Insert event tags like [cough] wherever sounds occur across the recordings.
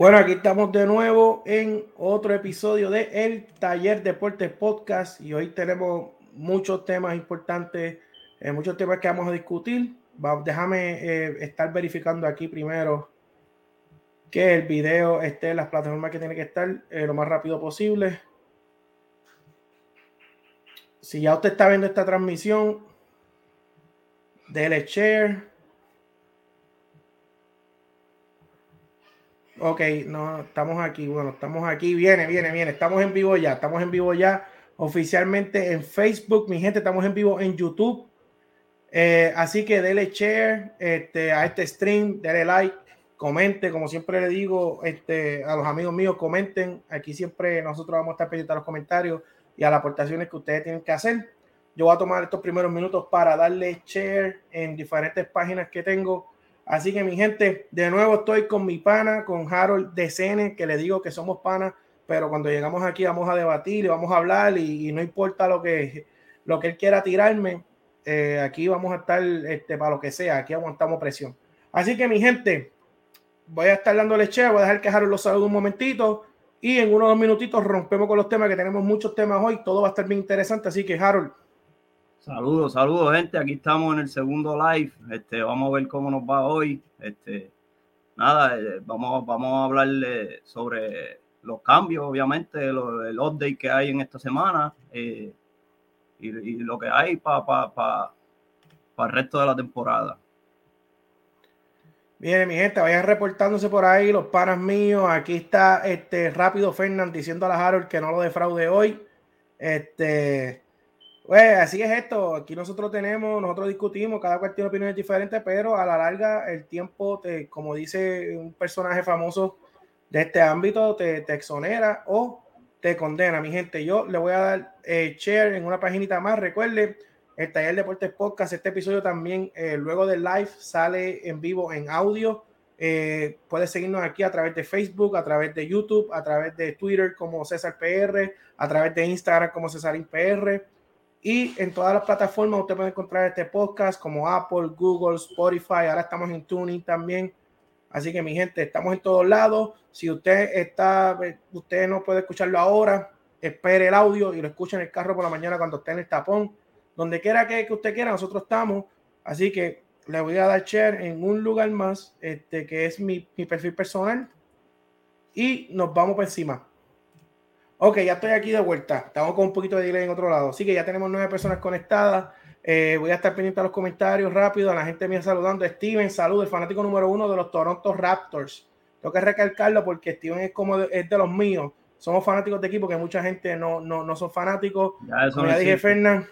Bueno, aquí estamos de nuevo en otro episodio de El Taller Deportes Podcast y hoy tenemos muchos temas importantes, eh, muchos temas que vamos a discutir. déjame eh, estar verificando aquí primero que el video esté en las plataformas que tiene que estar eh, lo más rápido posible. Si ya usted está viendo esta transmisión, dele share Ok, no, estamos aquí. Bueno, estamos aquí. Viene, viene, viene. Estamos en vivo ya. Estamos en vivo ya oficialmente en Facebook. Mi gente, estamos en vivo en YouTube. Eh, así que dele share este, a este stream, dele like, comente. Como siempre le digo este, a los amigos míos, comenten. Aquí siempre nosotros vamos a estar pendientes a los comentarios y a las aportaciones que ustedes tienen que hacer. Yo voy a tomar estos primeros minutos para darle share en diferentes páginas que tengo Así que mi gente, de nuevo estoy con mi pana, con Harold DCN, que le digo que somos panas, pero cuando llegamos aquí vamos a debatir y vamos a hablar y, no importa lo que, lo que él quiera tirarme, eh, aquí vamos a estar este, para lo que sea, aquí aguantamos presión. Así que mi gente, voy a estar dándole che, voy a dejar que Harold los salude un momentito y en unos dos minutitos rompemos con los temas, que tenemos muchos temas hoy, todo va a estar bien interesante, así que Harold, Saludos, saludos, gente. Aquí estamos en el segundo live. Este, vamos a ver cómo nos va hoy. Este, nada, eh, vamos, vamos a hablar sobre los cambios, obviamente, el update que hay en esta semana eh, y, lo que hay para pa, el resto de la temporada. Bien, mi gente, vayan reportándose por ahí, los panas míos. Aquí está este Rápido Fernand diciendo a la Harold que no lo defraude hoy. Este, pues así es esto. Aquí nosotros tenemos, nosotros discutimos, cada cual tiene opiniones diferentes, pero a la larga el tiempo, te, como dice un personaje famoso de este ámbito, te, te exonera o te condena. Mi gente, yo le voy a dar eh, share en una paginita más. Recuerde, el Taller Deportes Podcast, este episodio también, eh, luego del live, sale en vivo en audio. Eh, puedes seguirnos aquí a través de Facebook, a través de YouTube, a través de Twitter como César PR, a través de Instagram como César PR y en todas las plataformas usted puede encontrar este podcast como Apple, Google, Spotify. Ahora estamos en Tuning también. Así que mi gente, estamos en todos lados. Si usted está, usted no puede escucharlo ahora, espere el audio y lo escuche en el carro por la mañana cuando esté en el tapón. Donde quiera que, usted quiera, nosotros estamos. Así que le voy a dar share en un lugar más, este, que es mi, mi perfil personal. Y nos vamos por encima. Ok, ya estoy aquí de vuelta. Estamos con un poquito de delay en otro lado. Así que ya tenemos nueve personas conectadas. Eh, voy a estar pendiente a los comentarios rápido. A la gente mía saludando. Steven, salud, el fanático número uno de los Toronto Raptors. Tengo que recalcarlo porque Steven es como de, es de los míos. Somos fanáticos de equipo que mucha gente no, no, no son fanáticos. Ya, como ya dije, Fernán.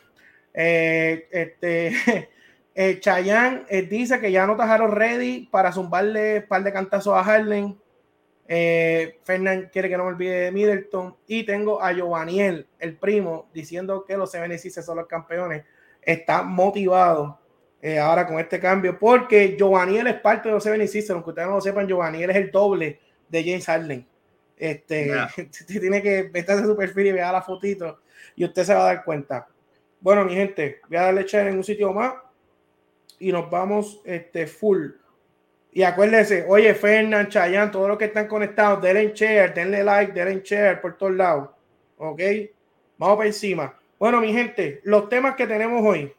Eh, este, [laughs] eh, Chayanne eh, dice que ya no tajaron ready para zumbarle un par de cantazos a Harlem. Eh, Fernán quiere que no me olvide de Middleton. Y tengo a Giovanniel, el primo, diciendo que los 76 son los campeones. Está motivado eh, ahora con este cambio porque Giovanniel es parte de los 76 Aunque ustedes no lo sepan, Giovanniel es el doble de James Harden. Este, [laughs] tiene que meterse su perfil y vea la fotito y usted se va a dar cuenta. Bueno, mi gente, voy a darle echar en un sitio más y nos vamos este, full y acuérdense, oye, Fernán, Chayanne, todos los que están conectados, denle share, denle like, denle share por todos lados. ¿Ok? Vamos para encima. Bueno, mi gente, los temas que tenemos hoy.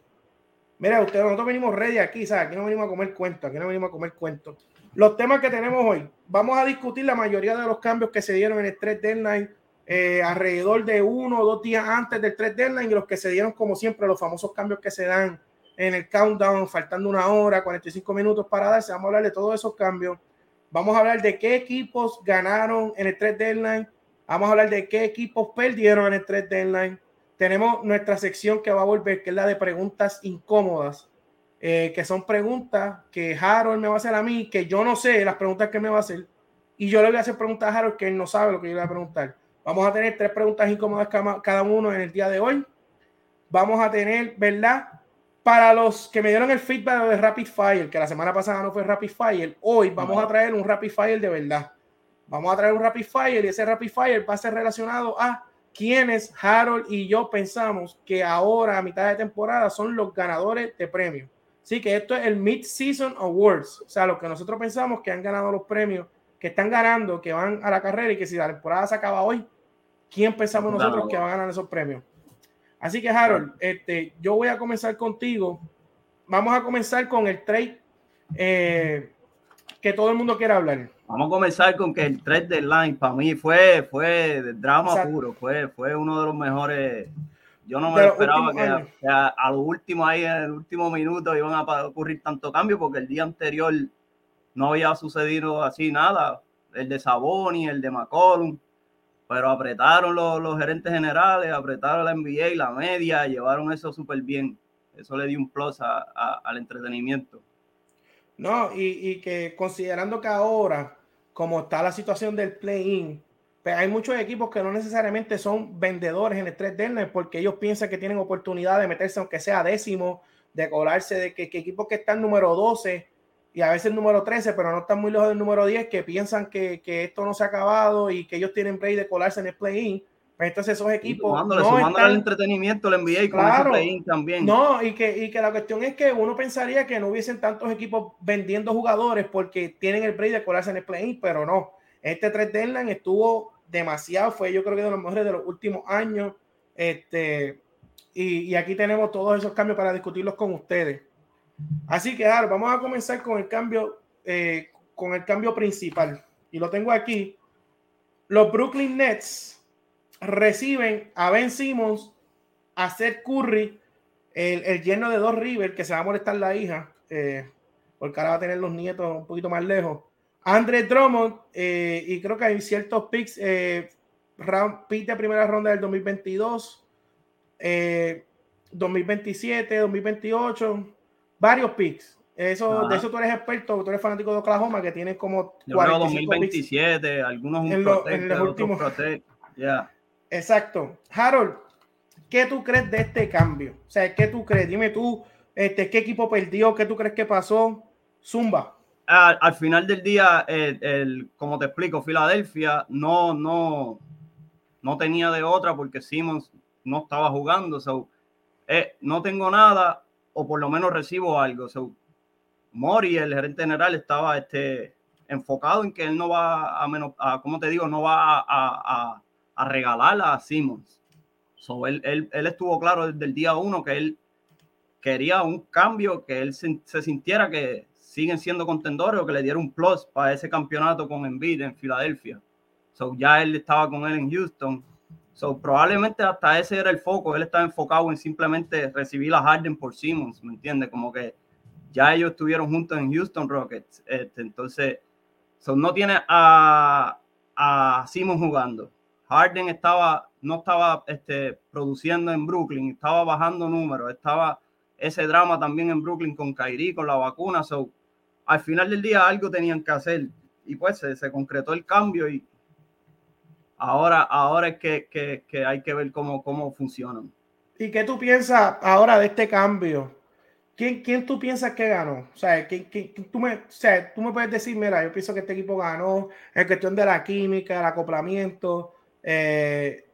Mira, ustedes, nosotros venimos ready aquí, ¿sabes? Aquí no venimos a comer cuentos, aquí no venimos a comer cuentos. Los temas que tenemos hoy. Vamos a discutir la mayoría de los cambios que se dieron en el 3 deadline eh, alrededor de uno o dos días antes del 3 deadline y los que se dieron, como siempre, los famosos cambios que se dan en el countdown, faltando una hora, 45 minutos para darse. Vamos a hablar de todos esos cambios. Vamos a hablar de qué equipos ganaron en el 3 deadline. Vamos a hablar de qué equipos perdieron en el 3 deadline. Tenemos nuestra sección que va a volver, que es la de preguntas incómodas, eh, que son preguntas que Harold me va a hacer a mí, que yo no sé las preguntas que me va a hacer. Y yo le voy a hacer preguntas a Harold que él no sabe lo que yo le voy a preguntar. Vamos a tener tres preguntas incómodas cada uno en el día de hoy. Vamos a tener, ¿verdad? Para los que me dieron el feedback de Rapid Fire, que la semana pasada no fue Rapid Fire, hoy vamos a traer un Rapid Fire de verdad. Vamos a traer un Rapid Fire y ese Rapid Fire va a ser relacionado a quienes Harold y yo pensamos que ahora a mitad de temporada son los ganadores de premios. Así que esto es el Mid-Season Awards, o sea, lo que nosotros pensamos que han ganado los premios que están ganando, que van a la carrera y que si la temporada se acaba hoy, ¿quién pensamos nosotros que va a ganar esos premios? Así que Harold, este, yo voy a comenzar contigo. Vamos a comenzar con el trade eh, que todo el mundo quiere hablar. Vamos a comenzar con que el trade deadline para mí fue, fue drama puro, fue, fue uno de los mejores. Yo no me esperaba que, a, a, lo último ahí, en el último minuto, iban a ocurrir tanto cambio porque el día anterior no había sucedido así nada. El de Saboni, el de McCollum, pero apretaron los, gerentes generales, apretaron la NBA, la media, llevaron eso súper bien. Eso le dio un plus al entretenimiento. No, y, y, que considerando que ahora, como está la situación del play-in, pues hay muchos equipos que no necesariamente son vendedores en el 3 deadline porque ellos piensan que tienen oportunidad de meterse, aunque sea décimo, de colarse de que equipos que están número 12 y a veces el número 13, pero no están muy lejos del número 10, que piensan que, que esto no se ha acabado y que ellos tienen play de colarse en el play-in. Pues entonces esos equipos. Sumándole, no sumándole entretenimiento, el NBA claro, play-in también. No, y que, y que la cuestión es que uno pensaría que no hubiesen tantos equipos vendiendo jugadores porque tienen el play de colarse en el play-in, pero no. Este 3 deadline estuvo demasiado, fue yo creo que de los mejores de los últimos años. Este, y, y aquí tenemos todos esos cambios para discutirlos con ustedes. Así que vamos a comenzar con el cambio, eh, con el cambio principal. Y lo tengo aquí. Los Brooklyn Nets reciben a Ben Simmons, a Seth Curry, el, el lleno de dos River, que se va a molestar la hija, eh, porque ahora va a tener los nietos un poquito más lejos. Andre Drummond, eh, y creo que hay ciertos picks, de primera ronda del 2022, 2027, 2028 varios picks. Eso, de eso tú eres experto, tú eres fanático de Oklahoma, que tienes como 2027, algunos un en, los últimos. Exacto. Harold, ¿qué tú crees de este cambio? O sea, ¿qué tú crees? Dime tú, este, ¿qué equipo perdió? ¿Qué tú crees que pasó? Zumba. Al, final del día, el, como te explico, Filadelfia no, no, no tenía de otra porque Simmons no estaba jugando. So, eh, no tengo nada o por lo menos recibo algo. Mori, el gerente general, estaba este, enfocado en que él no va a menos, a, como te digo, no va a, a, a regalar a Simmons. So, él, él, él, estuvo claro desde el día uno que él quería un cambio, que él se, se, sintiera que siguen siendo contendores o que le diera un plus para ese campeonato con Embiid en Filadelfia. So, ya él estaba con él en Houston So, probablemente hasta ese era el foco. Él estaba enfocado en simplemente recibir a Harden por Simmons, ¿me entiendes? Como que ya ellos estuvieron juntos en Houston Rockets. Este, entonces, so, no tiene a, a Simmons jugando. Harden estaba, no estaba este, produciendo en Brooklyn, estaba bajando números, estaba ese drama también en Brooklyn con Kyrie, con la vacuna. So, al final del día algo tenían que hacer y pues se, se concretó el cambio y Ahora, ahora es que, que, que hay que ver cómo, cómo funcionan. ¿Y qué tú piensas ahora de este cambio? ¿Quién, quién tú piensas que ganó? O sea, ¿quién, quién, tú, me, o sea, tú me puedes decir, mira, yo pienso que este equipo ganó en cuestión de la química, el acoplamiento. Eh,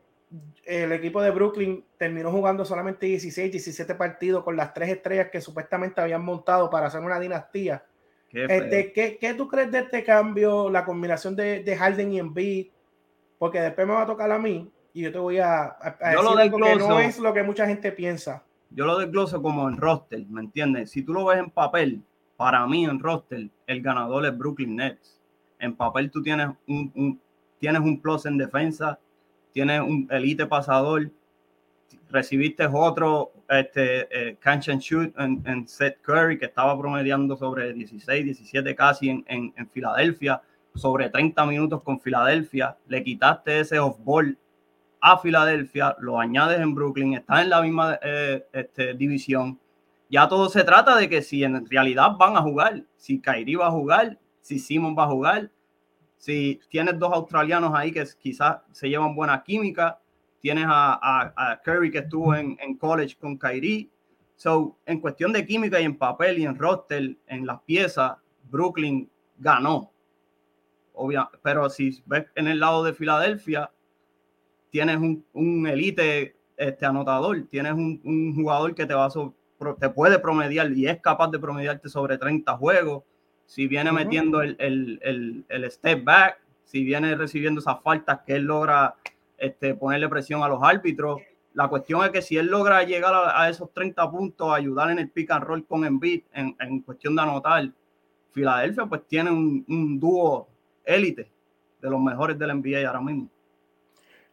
el equipo de Brooklyn terminó jugando solamente 16, 17 partidos con las tres estrellas que supuestamente habían montado para hacer una dinastía. Qué, este, ¿qué, ¿qué, tú crees de este cambio? La combinación de, de Harden y Embiid porque después me va a tocar a mí y yo te voy a, a, yo lo que no es lo que mucha gente piensa. Yo lo desgloso como en roster, ¿me entiendes? Si tú lo ves en papel, para mí en roster, el ganador es Brooklyn Nets. En papel tú tienes un, un tienes un plus en defensa, tienes un elite pasador, recibiste otro este, eh, catch and shoot en, en, Seth Curry que estaba promediando sobre 16, 17 casi en, en, en Filadelfia sobre 30 minutos con Filadelfia, le quitaste ese off-ball a Filadelfia, lo añades en Brooklyn, está en la misma eh, este, división. Ya todo se trata de que si en realidad van a jugar, si Kyrie va a jugar, si Simon va a jugar, si tienes dos australianos ahí que quizás se llevan buena química, tienes a, a, Curry que estuvo en, en, college con Kyrie. So, en cuestión de química y en papel y en roster, en las piezas, Brooklyn ganó pero si ves en el lado de Filadelfia, tienes un, un elite este, anotador, tienes un, un, jugador que te, va a te puede promediar y es capaz de promediarte sobre 30 juegos. si viene metiendo el, el, el, step back, si viene recibiendo esas faltas que él logra este, ponerle presión a los árbitros. La cuestión es que si él logra llegar a, esos 30 puntos, ayudar en el pick and roll con Embiid en, en cuestión de anotar, Filadelfia pues tiene un, un dúo élite de los mejores del NBA ahora mismo.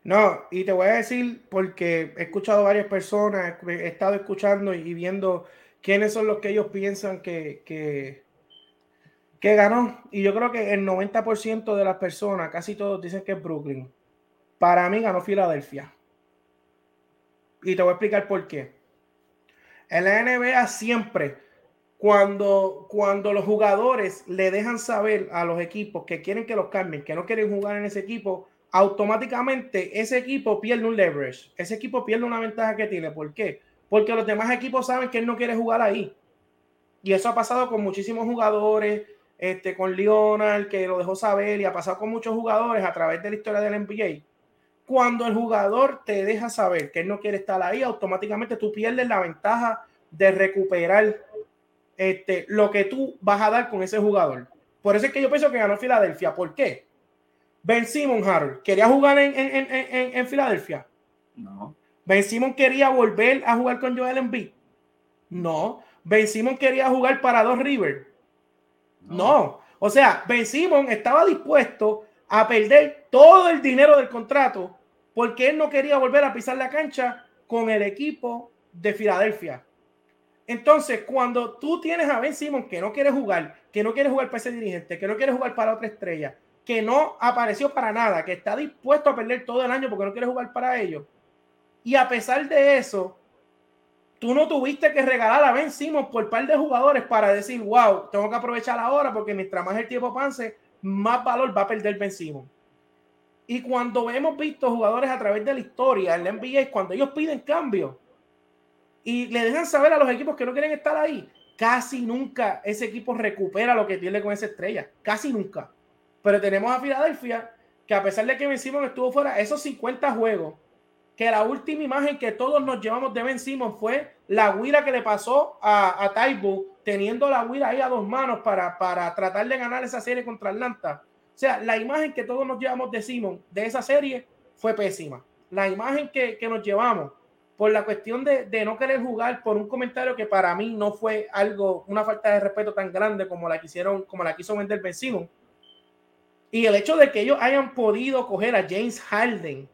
No, y te voy a decir porque he escuchado varias personas, he estado escuchando y viendo quiénes son los que ellos piensan que, que, ganó. Y yo creo que el 90% de las personas, casi todos dicen que es Brooklyn. Para mí ganó Filadelfia. Y te voy a explicar por qué. En la NBA siempre, cuando, cuando los jugadores le dejan saber a los equipos que quieren que los cambien, que no quieren jugar en ese equipo, automáticamente ese equipo pierde un leverage. Ese equipo pierde una ventaja que tiene. ¿Por qué? Porque los demás equipos saben que él no quiere jugar ahí. Y eso ha pasado con muchísimos jugadores, este, con Leonard, que lo dejó saber, y ha pasado con muchos jugadores a través de la historia del NBA. Cuando el jugador te deja saber que él no quiere estar ahí, automáticamente tú pierdes la ventaja de recuperar este, lo que tú vas a dar con ese jugador. Por eso es que yo pienso que ganó Filadelfia. ¿Por qué? Ben Simon, Harold, ¿quería jugar en, en, en, en, Filadelfia? No. Ben Simon quería volver a jugar con Joel Embiid. No. Ben Simon quería jugar para dos River. No. O sea, Ben Simon estaba dispuesto a perder todo el dinero del contrato porque él no quería volver a pisar la cancha con el equipo de Filadelfia. Entonces, cuando tú tienes a Ben Simon que no quiere jugar, que no quiere jugar para ese dirigente, que no quiere jugar para otra estrella, que no apareció para nada, que está dispuesto a perder todo el año porque no quiere jugar para ellos. Y a pesar de eso, tú no tuviste que regalar a Ben Simmons por par de jugadores para decir, wow, tengo que aprovechar ahora porque mientras más el tiempo pase, más valor va a perder Ben Simmons. Y cuando hemos visto jugadores a través de la historia en la NBA, cuando ellos piden cambio y le dejan saber a los equipos que no quieren estar ahí, casi nunca ese equipo recupera lo que pierde con esa estrella. Casi nunca. Pero tenemos a Filadelfia, que a pesar de que Ben Simon estuvo fuera esos 50 juegos, que la última imagen que todos nos llevamos de Ben Simon fue la huira que le pasó a, a Taibu, teniendo la huira ahí a dos manos para, para tratar de ganar esa serie contra Atlanta. O sea, la imagen que todos nos llevamos de Simon de esa serie fue pésima. La imagen que, que nos llevamos por la cuestión de, de, no querer jugar por un comentario que para mí no fue algo, una falta de respeto tan grande como la quisieron, como la quiso vender Ben Simon y el hecho de que ellos hayan podido coger a James Harden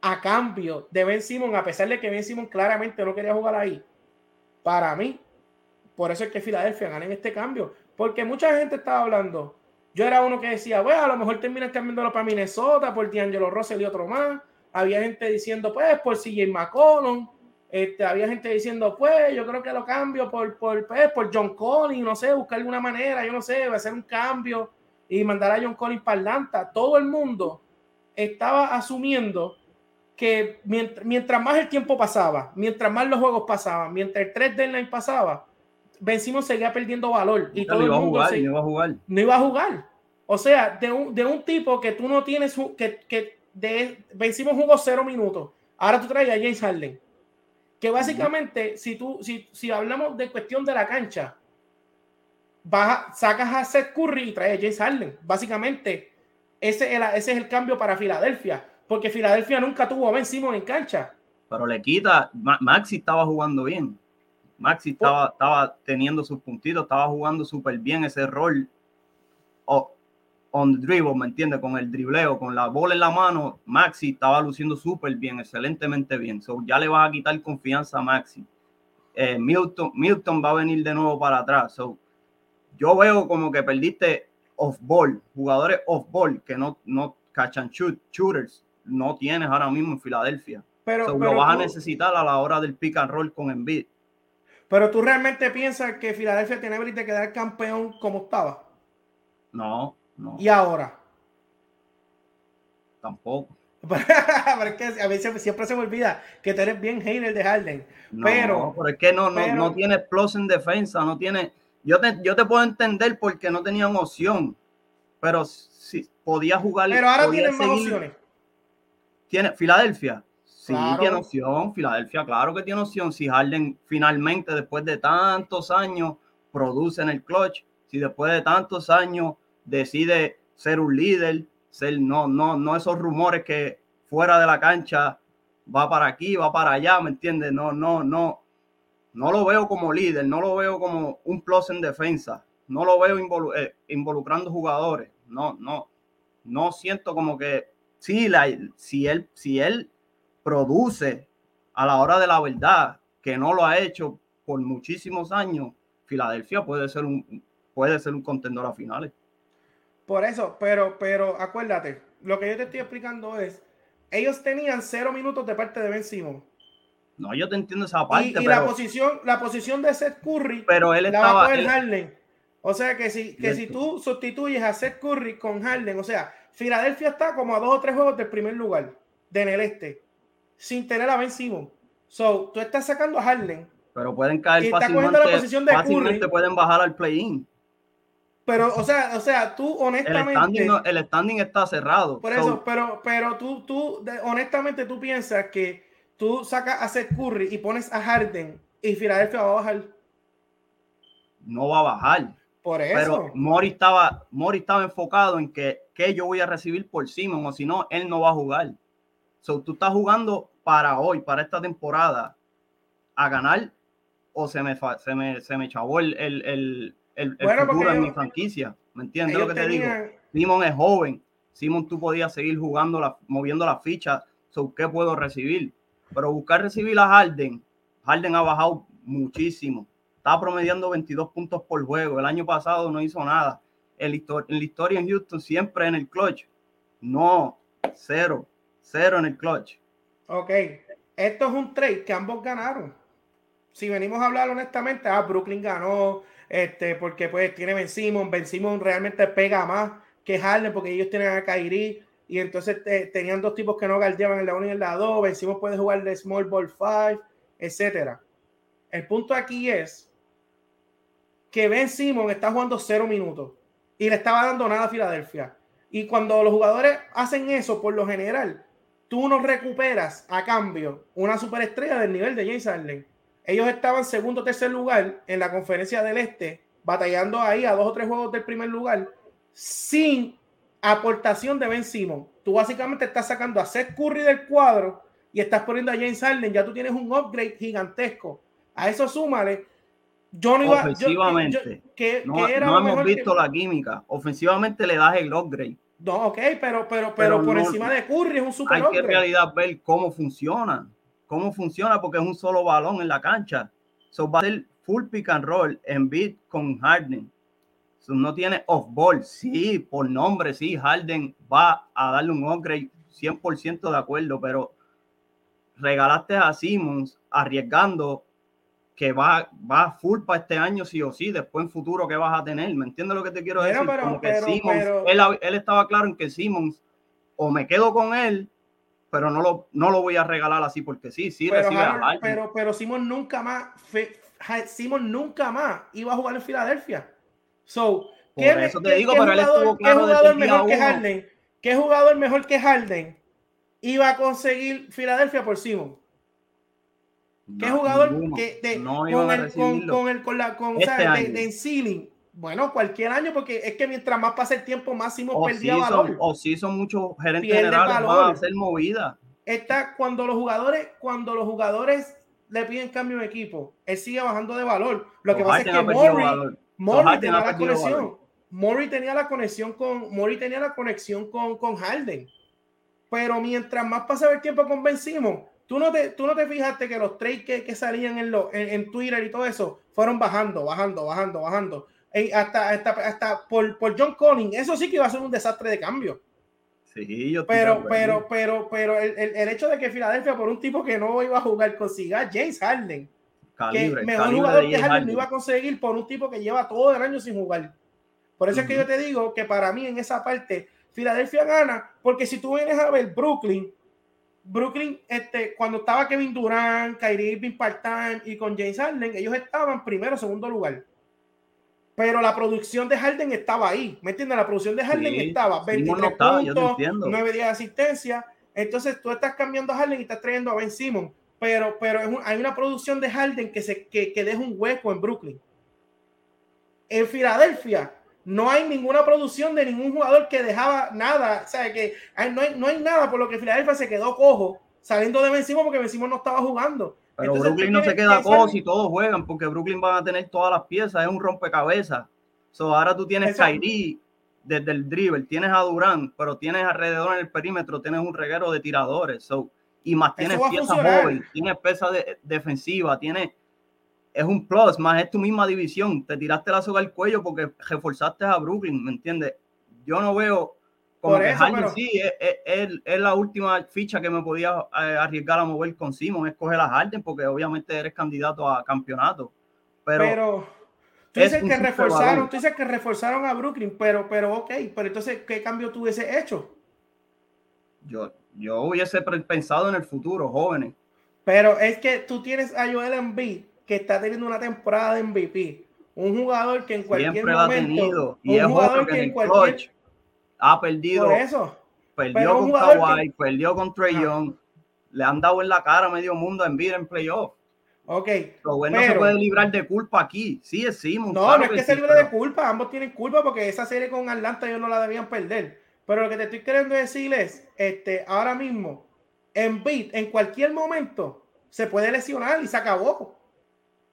a cambio de Ben Simon, a pesar de que Ben Simon claramente no quería jugar ahí, para mí, por eso es que Filadelfia gana en este cambio. Porque mucha gente estaba hablando. Yo era uno que decía, bueno, a lo mejor terminan cambiándolo para Minnesota, por D'Angelo Russell y otro más. Había gente diciendo, pues, por CJ McCollum. Este, había gente diciendo, pues, yo creo que lo cambio por, por, pues, por John Collins, no sé, buscar alguna manera, yo no sé, va a ser un cambio y mandar a John Collins para Atlanta, todo el mundo estaba asumiendo que mientras, más el tiempo pasaba, mientras más los juegos pasaban, mientras el 3 deadline pasaba, vencimos seguía perdiendo valor. Y todo el mundo no iba a jugar. No iba a jugar. O sea, de un, de un tipo que tú no tienes, que, que de, vencimos jugó cero minutos. Ahora tú traes a James Harden. Que básicamente, si tú, si, si hablamos de cuestión de la cancha, sacas a Seth Curry y traes a James Harden. Básicamente, ese, ese es el cambio para Filadelfia, porque Filadelfia nunca tuvo a Ben Simon en cancha. Pero le quita, Maxi estaba jugando bien. Maxi estaba, estaba teniendo sus puntitos, estaba jugando súper bien ese rol on the dribble, ¿me entiendes? Con el dribleo, con la bola en la mano, Maxi estaba luciendo súper bien, excelentemente bien. So, ya le vas a quitar confianza a Maxi. Eh, Milton, Milton va a venir de nuevo para atrás. So, yo veo como que perdiste off-ball, jugadores off-ball que no, no cachan shoot, shooters, no tienes ahora mismo en Filadelfia. Pero, lo vas a necesitar a la hora del pick and roll con Embiid. Pero tú realmente piensas que Filadelfia tiene que quedar campeón como estaba? No, no. ¿Y ahora? Tampoco. [laughs] Porque a mí siempre, se me olvida que tú eres bien hater de Harden. pero, pero es que no, no, no tiene plus en defensa, no tiene yo te, yo te puedo entender porque no tenían opción, pero si podía jugar. Pero ahora tienen más opciones. Tiene Filadelfia. Sí, tiene opción. Filadelfia, claro que tiene opción. Si Harden finalmente, después de tantos años, produce en el clutch, Si después de tantos años decide ser un líder, ser no, no, no esos rumores que fuera de la cancha va para aquí, va para allá, ¿me entiendes? No, no, no, no lo veo como líder, no lo veo como un plus en defensa, no lo veo eh, involucrando jugadores, no, no, no siento como que la, si él, si él produce a la hora de la verdad, que no lo ha hecho por muchísimos años, Filadelfia puede ser un, puede ser un contendor a finales. Por eso, pero, pero acuérdate, lo que yo te estoy explicando es, ellos tenían cero minutos de parte de Ben Simon. No, yo te entiendo esa parte. Y, la posición, la posición de Seth Curry, pero él la estaba, va a Harden. O sea que si, que si tú sustituyes a Seth Curry con Harden, o sea, Filadelfia está como a dos o tres juegos del primer lugar, de en el este, sin tener a Ben Simon. So, tú estás sacando a Harden. Pero pueden caer fácilmente, la posición de fácilmente pueden bajar al play-in. Pero, o sea, o sea, tú honestamente. El standing, está cerrado. Por eso, pero, pero tú, tú, honestamente, tú piensas que tú sacas a Seth Curry y pones a Harden y Filadelfia va a bajar. No va a bajar. Por eso. Pero Mori estaba, Mori estaba enfocado en que, que yo voy a recibir por Simon, o si no, él no va a jugar. So, tú estás jugando para hoy, para esta temporada, a ganar, o se me, se me, se me chavó el, el, el, futuro en mi franquicia. ¿Me entiendes lo que te digo? Simon es joven. Simon, tú podías seguir jugando, la, moviendo la ficha. So, ¿Qué puedo recibir? Pero buscar recibir a Harden, Harden ha bajado muchísimo. Está promediando 22 puntos por juego. El año pasado no hizo nada. En la historia en Houston siempre en el clutch. No, cero, cero en el clutch. Ok, esto es un trade que ambos ganaron. Si venimos a hablar honestamente, ah, Brooklyn ganó, este, porque pues tiene Ben Simon, Ben Simon realmente pega más que Harden porque ellos tienen a Kyrie y entonces tenían dos tipos que no guardiaban en la 1 y en la 2, Ben Simon puede jugar de Small Ball 5, etcétera. El punto aquí es que Ben Simon está jugando cero minutos y le estaba dando nada a Filadelfia. Y cuando los jugadores hacen eso, por lo general, tú no recuperas a cambio una superestrella del nivel de James Harden. Ellos estaban segundo o tercer lugar en la conferencia del Este, batallando ahí a dos o tres juegos del primer lugar, sin aportación de Ben Simon. Tú básicamente estás sacando a Seth Curry del cuadro y estás poniendo a James Harden. Ya tú tienes un upgrade gigantesco. A eso súmale. Yo no iba Ofensivamente. que, no, hemos visto la química. Ofensivamente le das el upgrade. No, ok, pero, pero, pero, por encima de Curry es un super Hay que en realidad ver cómo funciona cómo funciona porque es un solo balón en la cancha. So va a ser full pick and roll en beat con Harden. So no tiene off ball. Sí, por nombre, sí, Harden va a darle un upgrade 100% de acuerdo, pero regalaste a Simmons arriesgando que va, va full para este año sí o sí, después en futuro que vas a tener. ¿Me entiendes lo que te quiero decir? Como que Simmons, él, él, estaba claro en que Simmons o me quedo con él pero no lo, no lo voy a regalar así porque sí, sí pero, pero, pero Simon nunca más, Simon nunca más iba a jugar en Filadelfia. So, ¿qué, eso te digo, pero él estuvo claro ¿qué jugador mejor que Harden? ¿Qué jugador mejor que Harden iba a conseguir Filadelfia por Simon? ¿Qué jugador que de, no con, el, con, con, el, con la con, este de, de, ceiling bueno, cualquier año, porque es que mientras más pasa el tiempo, máximo Simon perdía valor. o sí son muchos gerentes generales van a hacer movida. Está cuando los jugadores, cuando los jugadores le piden cambio de equipo, él sigue bajando de valor. Lo que pasa es que Murray, tenía la conexión. Murray tenía la conexión con Murray tenía la conexión con, con Harden. Pero mientras más pasaba el tiempo con Ben Simon, tú no te, tú no te fijaste que los trades que, que salían en, lo, en, en Twitter y todo eso fueron bajando, bajando, bajando, bajando hasta, hasta, hasta por, por, John Collins, eso sí que iba a ser un desastre de cambio. Sí, yo pero, pero, pero, pero el, el, hecho de que Filadelfia, por un tipo que no iba a jugar, consiga James Harden, que mejor jugador que Harden, no iba a conseguir por un tipo que lleva todo el año sin jugar. Por eso es que yo te digo que para mí en esa parte Filadelfia gana, porque si tú vienes a ver Brooklyn, Brooklyn, este, cuando estaba Kevin Durant, Kyrie Irving part-time y con James Harden, ellos estaban primero segundo lugar pero la producción de Harden estaba ahí, ¿me entiendes? La producción de Harden estaba, 23 puntos, 9 días de asistencia, entonces tú estás cambiando a Harden y estás trayendo a Ben Simon, pero, pero hay una producción de Harden que, se, que, que deja un hueco en Brooklyn. en Filadelfia no hay ninguna producción de ningún jugador que dejaba nada. O sea, que no hay, no hay nada por lo que Filadelfia se quedó cojo saliendo de Vencimo porque Vencimo no estaba jugando. Pero Brooklyn no se queda cojo si todos juegan porque Brooklyn van a tener todas las piezas, es un rompecabezas. So, ahora tú tienes Kyrie desde el dribble, tienes a Durán, pero tienes alrededor en el perímetro, tienes un reguero de tiradores. So, y más tienes piezas jóvenes, tienes piezas de, defensiva, tienes es un plus, más es tu misma división. Te tiraste la soga al cuello porque reforzaste a Brooklyn, ¿me entiendes? Yo no veo como que Harden sí, es, la última ficha que me podía eh, arriesgar a mover con Simon, escoger a Harden porque obviamente eres candidato a campeonato. Pero, pero tú dices que reforzaron, tú dices que reforzaron a Brooklyn, pero, pero ok, pero entonces, ¿qué cambio tú hubiese hecho? Yo, yo hubiese pensado en el futuro, jóvenes. Pero es que tú tienes a Joel Embiid que está teniendo una temporada de MVP. Un jugador que en cualquier Siempre momento. Ha tenido. Y un jugador que, en cualquier. Ha perdido. Por eso. Perdió con Kawhi, perdió con Trey Young. Le han dado en la cara a medio mundo en vida en playoff. Ok. Pero bueno, no se puede librar de culpa aquí. Sí, es Simon. No, no es que, se libre de culpa. Ambos tienen culpa porque esa serie con Atlanta ellos no la debían perder. Pero lo que te estoy queriendo decir es, este, ahora mismo, en beat, en cualquier momento, se puede lesionar y se acabó.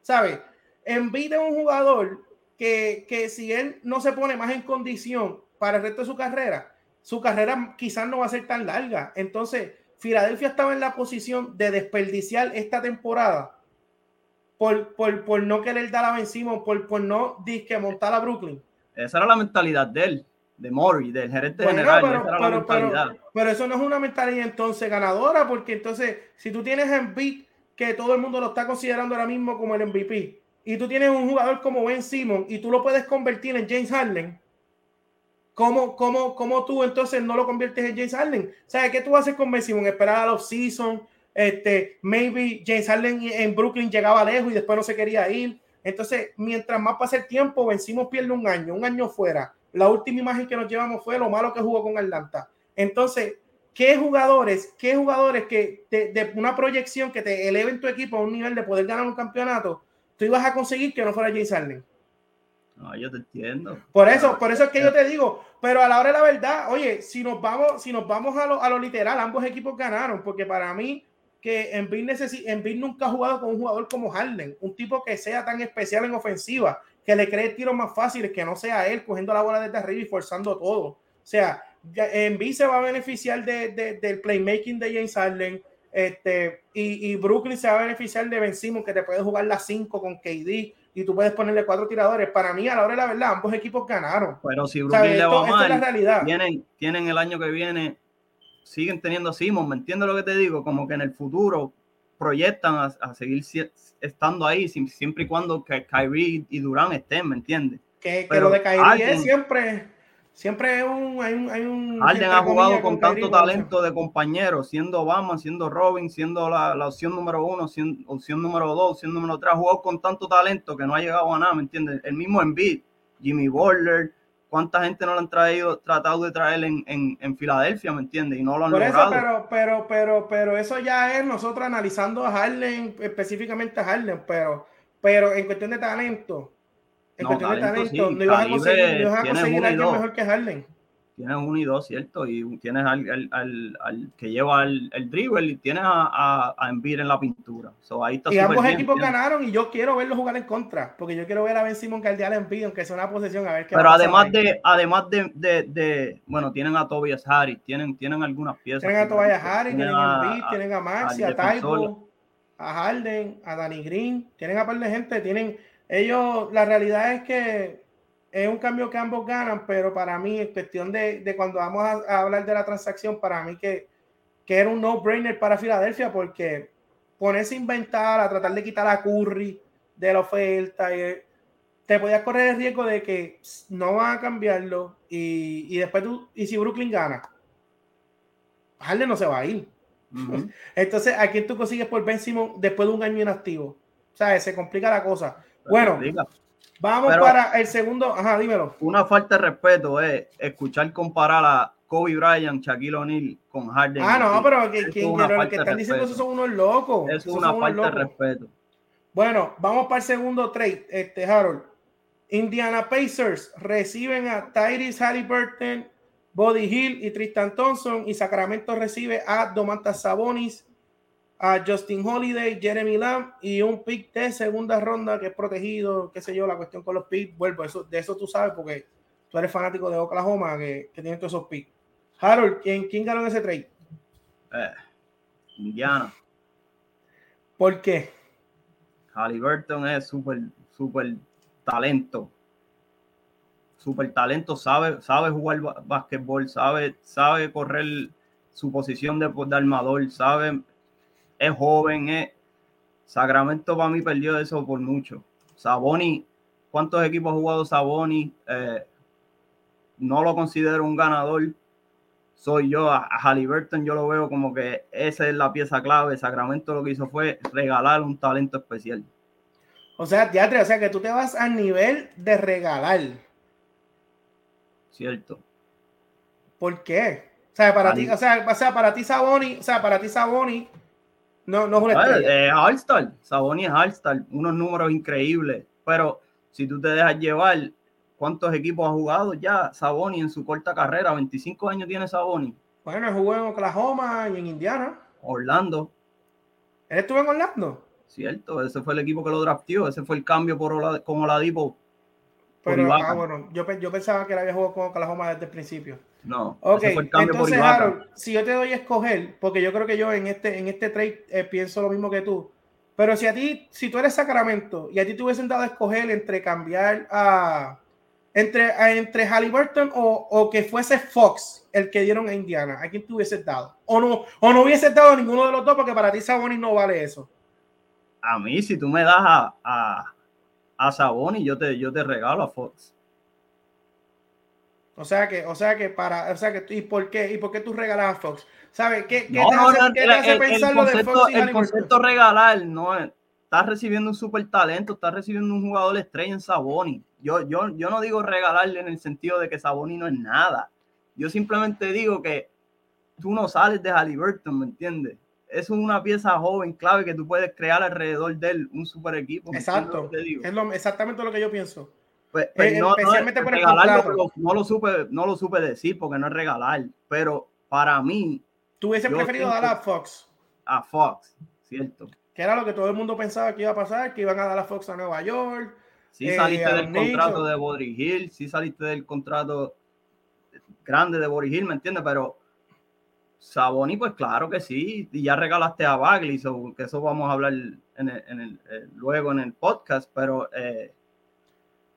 ¿sabes? Embiid es un jugador que, que si él no se pone más en condición para el resto de su carrera, su carrera quizás no va a ser tan larga. Entonces, Filadelfia estaba en la posición de desperdiciar esta temporada por, por, por no querer dar a vencimos, por, por no disque montar a Brooklyn. Esa era la mentalidad de él, de Mori, del gerente general. Pero, pero, eso no es una mentalidad entonces ganadora, porque entonces, si tú tienes a Embiid que todo el mundo lo está considerando ahora mismo como el MVP, y tú tienes un jugador como Ben Simon y tú lo puedes convertir en James Harden, ¿cómo, cómo, cómo tú entonces no lo conviertes en James Harden? O ¿qué tú haces con Ben Simon? Esperar a los season, este, maybe James Harden en Brooklyn llegaba lejos y después no se quería ir. Entonces, mientras más pasa el tiempo, Ben Simon pierde un año, un año fuera. La última imagen que nos llevamos fue lo malo que jugó con Atlanta. Entonces, ¿Qué jugadores, qué jugadores que de, una proyección que te eleven tu equipo a un nivel de poder ganar un campeonato, tú ibas a conseguir que no fuera James Harden? No, yo te entiendo. Por eso, por eso es que yo te digo, pero a la hora de la verdad, oye, si nos vamos, si nos vamos a lo, a lo literal, ambos equipos ganaron, porque para mí que Embiid, nunca ha jugado con un jugador como Harden, un tipo que sea tan especial en ofensiva, que le cree tiros más fáciles, que no sea él cogiendo la bola desde arriba y forzando todo. O sea, Envy se va a beneficiar de, del playmaking de James Harden. Este, y, Brooklyn se va a beneficiar de Ben Simon, que te puede jugar las 5 con KD y tú puedes ponerle cuatro tiradores. Para mí, a la hora de la verdad, ambos equipos ganaron. Pero si Brooklyn le va mal, la realidad. Tienen, tienen el año que viene, siguen teniendo a Simon, ¿me entiendes lo que te digo? Como que en el futuro proyectan a, seguir estando ahí, siempre y cuando Kyrie y Durán estén, ¿me entiendes? Que, lo de Kyrie es siempre Siempre hay un. Hay un, hay un ha jugado con, tanto talento de compañeros, siendo Obama, siendo Robin, siendo la, la opción número uno, siendo, opción número dos, opción número tres. Ha jugado con tanto talento que no ha llegado a nada, ¿me entiendes? El mismo Embiid, Jimmy Butler, ¿cuánta gente no lo han traído, tratado de traer en, en, en Filadelfia, ¿me entiendes? Y no lo han Por logrado. Eso, pero, pero, pero, pero eso ya es nosotros analizando a Harlem, específicamente a Harlem, pero, pero en cuestión de talento en cuestión de talento, no ibas a conseguir, no a conseguir alguien mejor que Harden. Tienes uno y dos, ¿cierto? Y tienes al, al, al, que lleva el, el, dribble y tienes a, a, a Embiid en la pintura. So, ahí está y ambos equipos ganaron y yo quiero verlo jugar en contra, porque yo quiero ver a Ben Simon caldear a Embiid, aunque sea una posesión, a ver qué Pero además de, además de, de, de, bueno, tienen a Tobias Harris, tienen, tienen algunas piezas. Tienen a Tobias Harris, tienen a Embiid, tienen a Maxi, a, a Taibo, a Harden, a Danny Green, tienen a par de gente, tienen ellos, la realidad es que es un cambio que ambos ganan, pero para mí, en cuestión de, de cuando vamos a, hablar de la transacción, para mí que, que era un no-brainer para Filadelfia, porque ponerse a inventar, a tratar de quitar a Curry de la oferta, y, te podías correr el riesgo de que no van a cambiarlo y, y después tú, y si Brooklyn gana, Harden no se va a ir. [laughs] Entonces, ¿a quién tú consigues por Ben Simon después de un año inactivo? O sea, se complica la cosa. Bueno, vamos para el segundo. Ajá, dímelo. Una falta de respeto es escuchar comparar a Kobe Bryant, Shaquille O'Neal con Harden. Ah, no, pero que, que, que están diciendo eso son unos locos. es una falta de respeto. Bueno, vamos para el segundo trade, este Harold. Indiana Pacers reciben a Tyrese Halliburton, Body Hill y Tristan Thompson. Y Sacramento recibe a Domantas Sabonis, a Justin Holiday, Jeremy Lamb y un pick de segunda ronda que es protegido, qué sé yo, la cuestión con los picks. Vuelvo, eso, de eso tú sabes porque tú eres fanático de Oklahoma que, que tiene todos esos picks. Harold, ¿quién, quién ganó en ese trade? Eh, Indiana. ¿Por qué? Halliburton es súper, súper talento. Súper talento, sabe, sabe jugar básquetbol, sabe, sabe correr su posición de, de armador, sabe, es joven, es. Sacramento para mí perdió eso por mucho. Saboni, ¿cuántos equipos ha jugado Saboni? Eh, no lo considero un ganador. Soy yo, a, a Halliburton yo lo veo como que esa es la pieza clave. Sacramento lo que hizo fue regalar un talento especial. O sea, teatro, o sea que tú te vas al nivel de regalar. Cierto. ¿Por qué? O sea, para ti, o sea, o sea, para ti Saboni, o sea, para ti Saboni no, no es una estrella. Eh, All-Star, Saboni es All-Star, unos números increíbles, pero si tú te dejas llevar, ¿cuántos equipos ha jugado ya Saboni en su corta carrera? 25 años tiene Saboni. Bueno, jugó en Oklahoma y en Indiana. Orlando. ¿Él estuvo en Orlando? Cierto, ese fue el equipo que lo draftió, ese fue el cambio por Ola, con Oladipo. Pero, ah, bueno, yo, yo, pensaba que él había jugado con Oklahoma desde el principio. No, ok, entonces, Harold, si yo te doy a escoger, porque yo creo que yo en este, en este trade eh, pienso lo mismo que tú, pero si a ti, si tú eres Sacramento y a ti te hubiesen dado a escoger entre cambiar a entre, a, entre Halliburton o, o, que fuese Fox el que dieron a Indiana, ¿a quién te hubieses dado? O no, o no hubieses dado a ninguno de los dos porque para ti Sabonis no vale eso a mí, si tú me das a, a, a Saboni, yo te, yo te regalo a Fox. O sea que, o sea que para, o sea que, ¿y por qué? ¿Y por qué tú regalas a Fox? ¿Sabes qué, qué te hace, qué te hace pensar lo de Fox y El concepto regalar no es, estás recibiendo un super talento, estás recibiendo un jugador estrella en Saboni. Yo, yo, yo no digo regalarle en el sentido de que Saboni no es nada. Yo simplemente digo que tú no sales de Halliburton, ¿me entiendes? es una pieza joven, clave, que tú puedes crear alrededor de él un super equipo. Exacto. Es lo, exactamente lo que yo pienso. Pues, pues eh, no, especialmente no, por regalarlo, no lo supe, no lo supe decir porque no es regalar, pero para mí. ¿Tú hubiese preferido dar a Fox? A Fox, cierto. Que era lo que todo el mundo pensaba que iba a pasar, que iban a dar a Fox a Nueva York. Sí saliste eh, del contrato de Body Hill, sí saliste del contrato grande de Body Hill, ¿me entiendes? Pero Saboni, pues claro que sí, y ya regalaste a Bagley, que eso vamos a hablar en el, en el, eh, luego en el podcast, pero eh,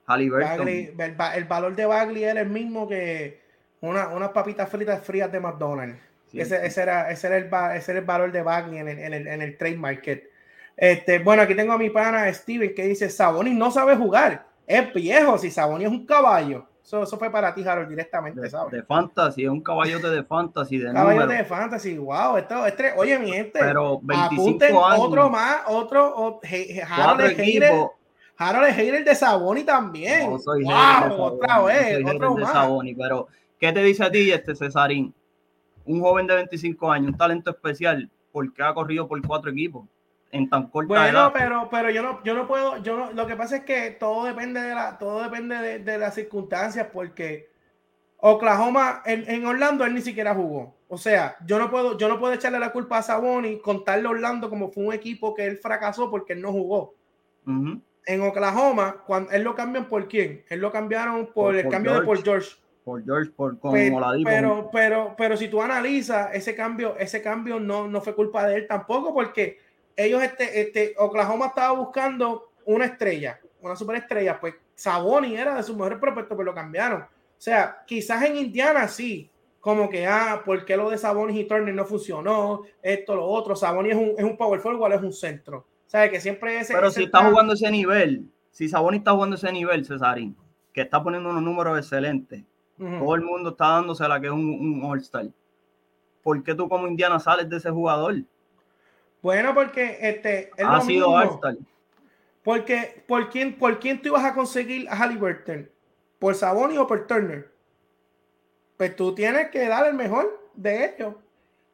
Halliburton. el, el, valor de Bagley es el mismo que una, unas papitas fritas frías de McDonald's. ese, ese, era, ese, era el, ese era el valor de Bagley en el, en el, en el trade market. Este, bueno, aquí tengo a mi pana Steven que dice, Saboni no sabe jugar, es viejo, si Saboni es un caballo. Eso, fue para ti, Harold, directamente, de, ¿sabes? De fantasy, es un caballote de fantasy. De caballote de fantasy, wow. Esto, este, oye, mi gente, Pero 25 años, otro más, otro, Harold Harold es hater de Saboni también. No soy wow, otra vez, otro más. Saboni, pero ¿qué te dice a ti este Cesarín? Un joven de 25 años, un talento especial, porque ha corrido por cuatro equipos en tan corta bueno, pero, pero yo no, yo no puedo, yo no, lo que pasa es que todo depende de la, todo depende de, las circunstancias, porque Oklahoma, en, Orlando, él ni siquiera jugó. O sea, yo no puedo, yo no puedo echarle la culpa a Saboni, contarle a Orlando como fue un equipo que él fracasó porque él no jugó. En Oklahoma, cuando él lo cambian por quién? Él lo cambiaron por, el cambio de por George. Por George, por con pero, pero, pero, pero, si tú analizas ese cambio, ese cambio no, no fue culpa de él tampoco, porque ellos, este, este, Oklahoma estaba buscando una estrella, una superestrella, pues Saboni era de sus mejores prospectos, pero lo cambiaron. O sea, quizás en Indiana sí, como que, ah, ¿por qué lo de Sabonis y Turner no funcionó? Esto, lo otro. Sabonis es un, es un power forward, es un centro. Sea, que siempre ese. Pero si está jugando ese nivel, si Sabonis está jugando ese nivel, Cesarín, que está poniendo unos números excelentes, todo el mundo está dándose la que es un, un All-Star. ¿Por qué tú como Indiana sales de ese jugador? Bueno, porque este ha sido Porque ¿por quién, ¿por quién tú ibas a conseguir a Halliburton? ¿Por Saboni o por Turner? Pues tú tienes que dar el mejor de ellos.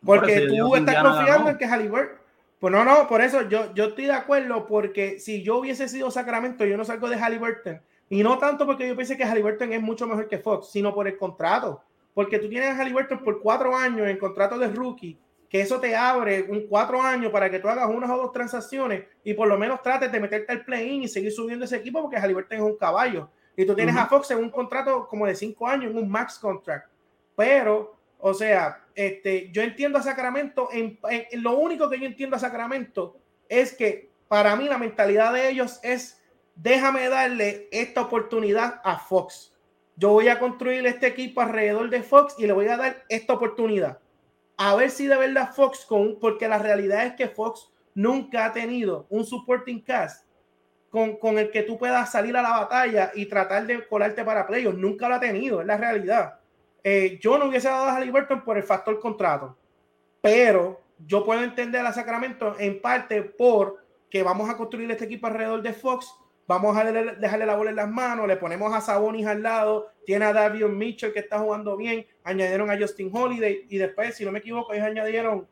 Porque tú estás confiando en que Halliburton. Pues no, no, por eso yo, yo estoy de acuerdo, porque si yo hubiese sido Sacramento, yo no salgo de Halliburton. Y no tanto porque yo piense que Halliburton es mucho mejor que Fox, sino por el contrato. Porque tú tienes a Halliburton por cuatro años en contrato de rookie, que eso te abre un cuatro años para que tú hagas unas o dos transacciones y por lo menos trates de meterte al play-in y seguir subiendo ese equipo porque Halliburton es un caballo. Y tú tienes a Fox en un contrato como de cinco años, en un max contract. Pero, o sea, este, yo entiendo a Sacramento, en, lo único que yo entiendo a Sacramento es que para mí la mentalidad de ellos es déjame darle esta oportunidad a Fox. Yo voy a construir este equipo alrededor de Fox y le voy a dar esta oportunidad. A ver si de verdad Fox, con, porque la realidad es que Fox nunca ha tenido un supporting cast con, con el que tú puedas salir a la batalla y tratar de colarte para playoffs. Nunca lo ha tenido, es la realidad. Eh, yo no hubiese dado a Halliburton por el factor contrato, pero yo puedo entender a Sacramento en parte por que vamos a construir este equipo alrededor de Fox Vamos a dejarle la bola en las manos, le ponemos a Sabonis al lado, tiene a David Mitchell que está jugando bien, añadieron a Justin Holiday y después, si no me equivoco, ellos añadieron,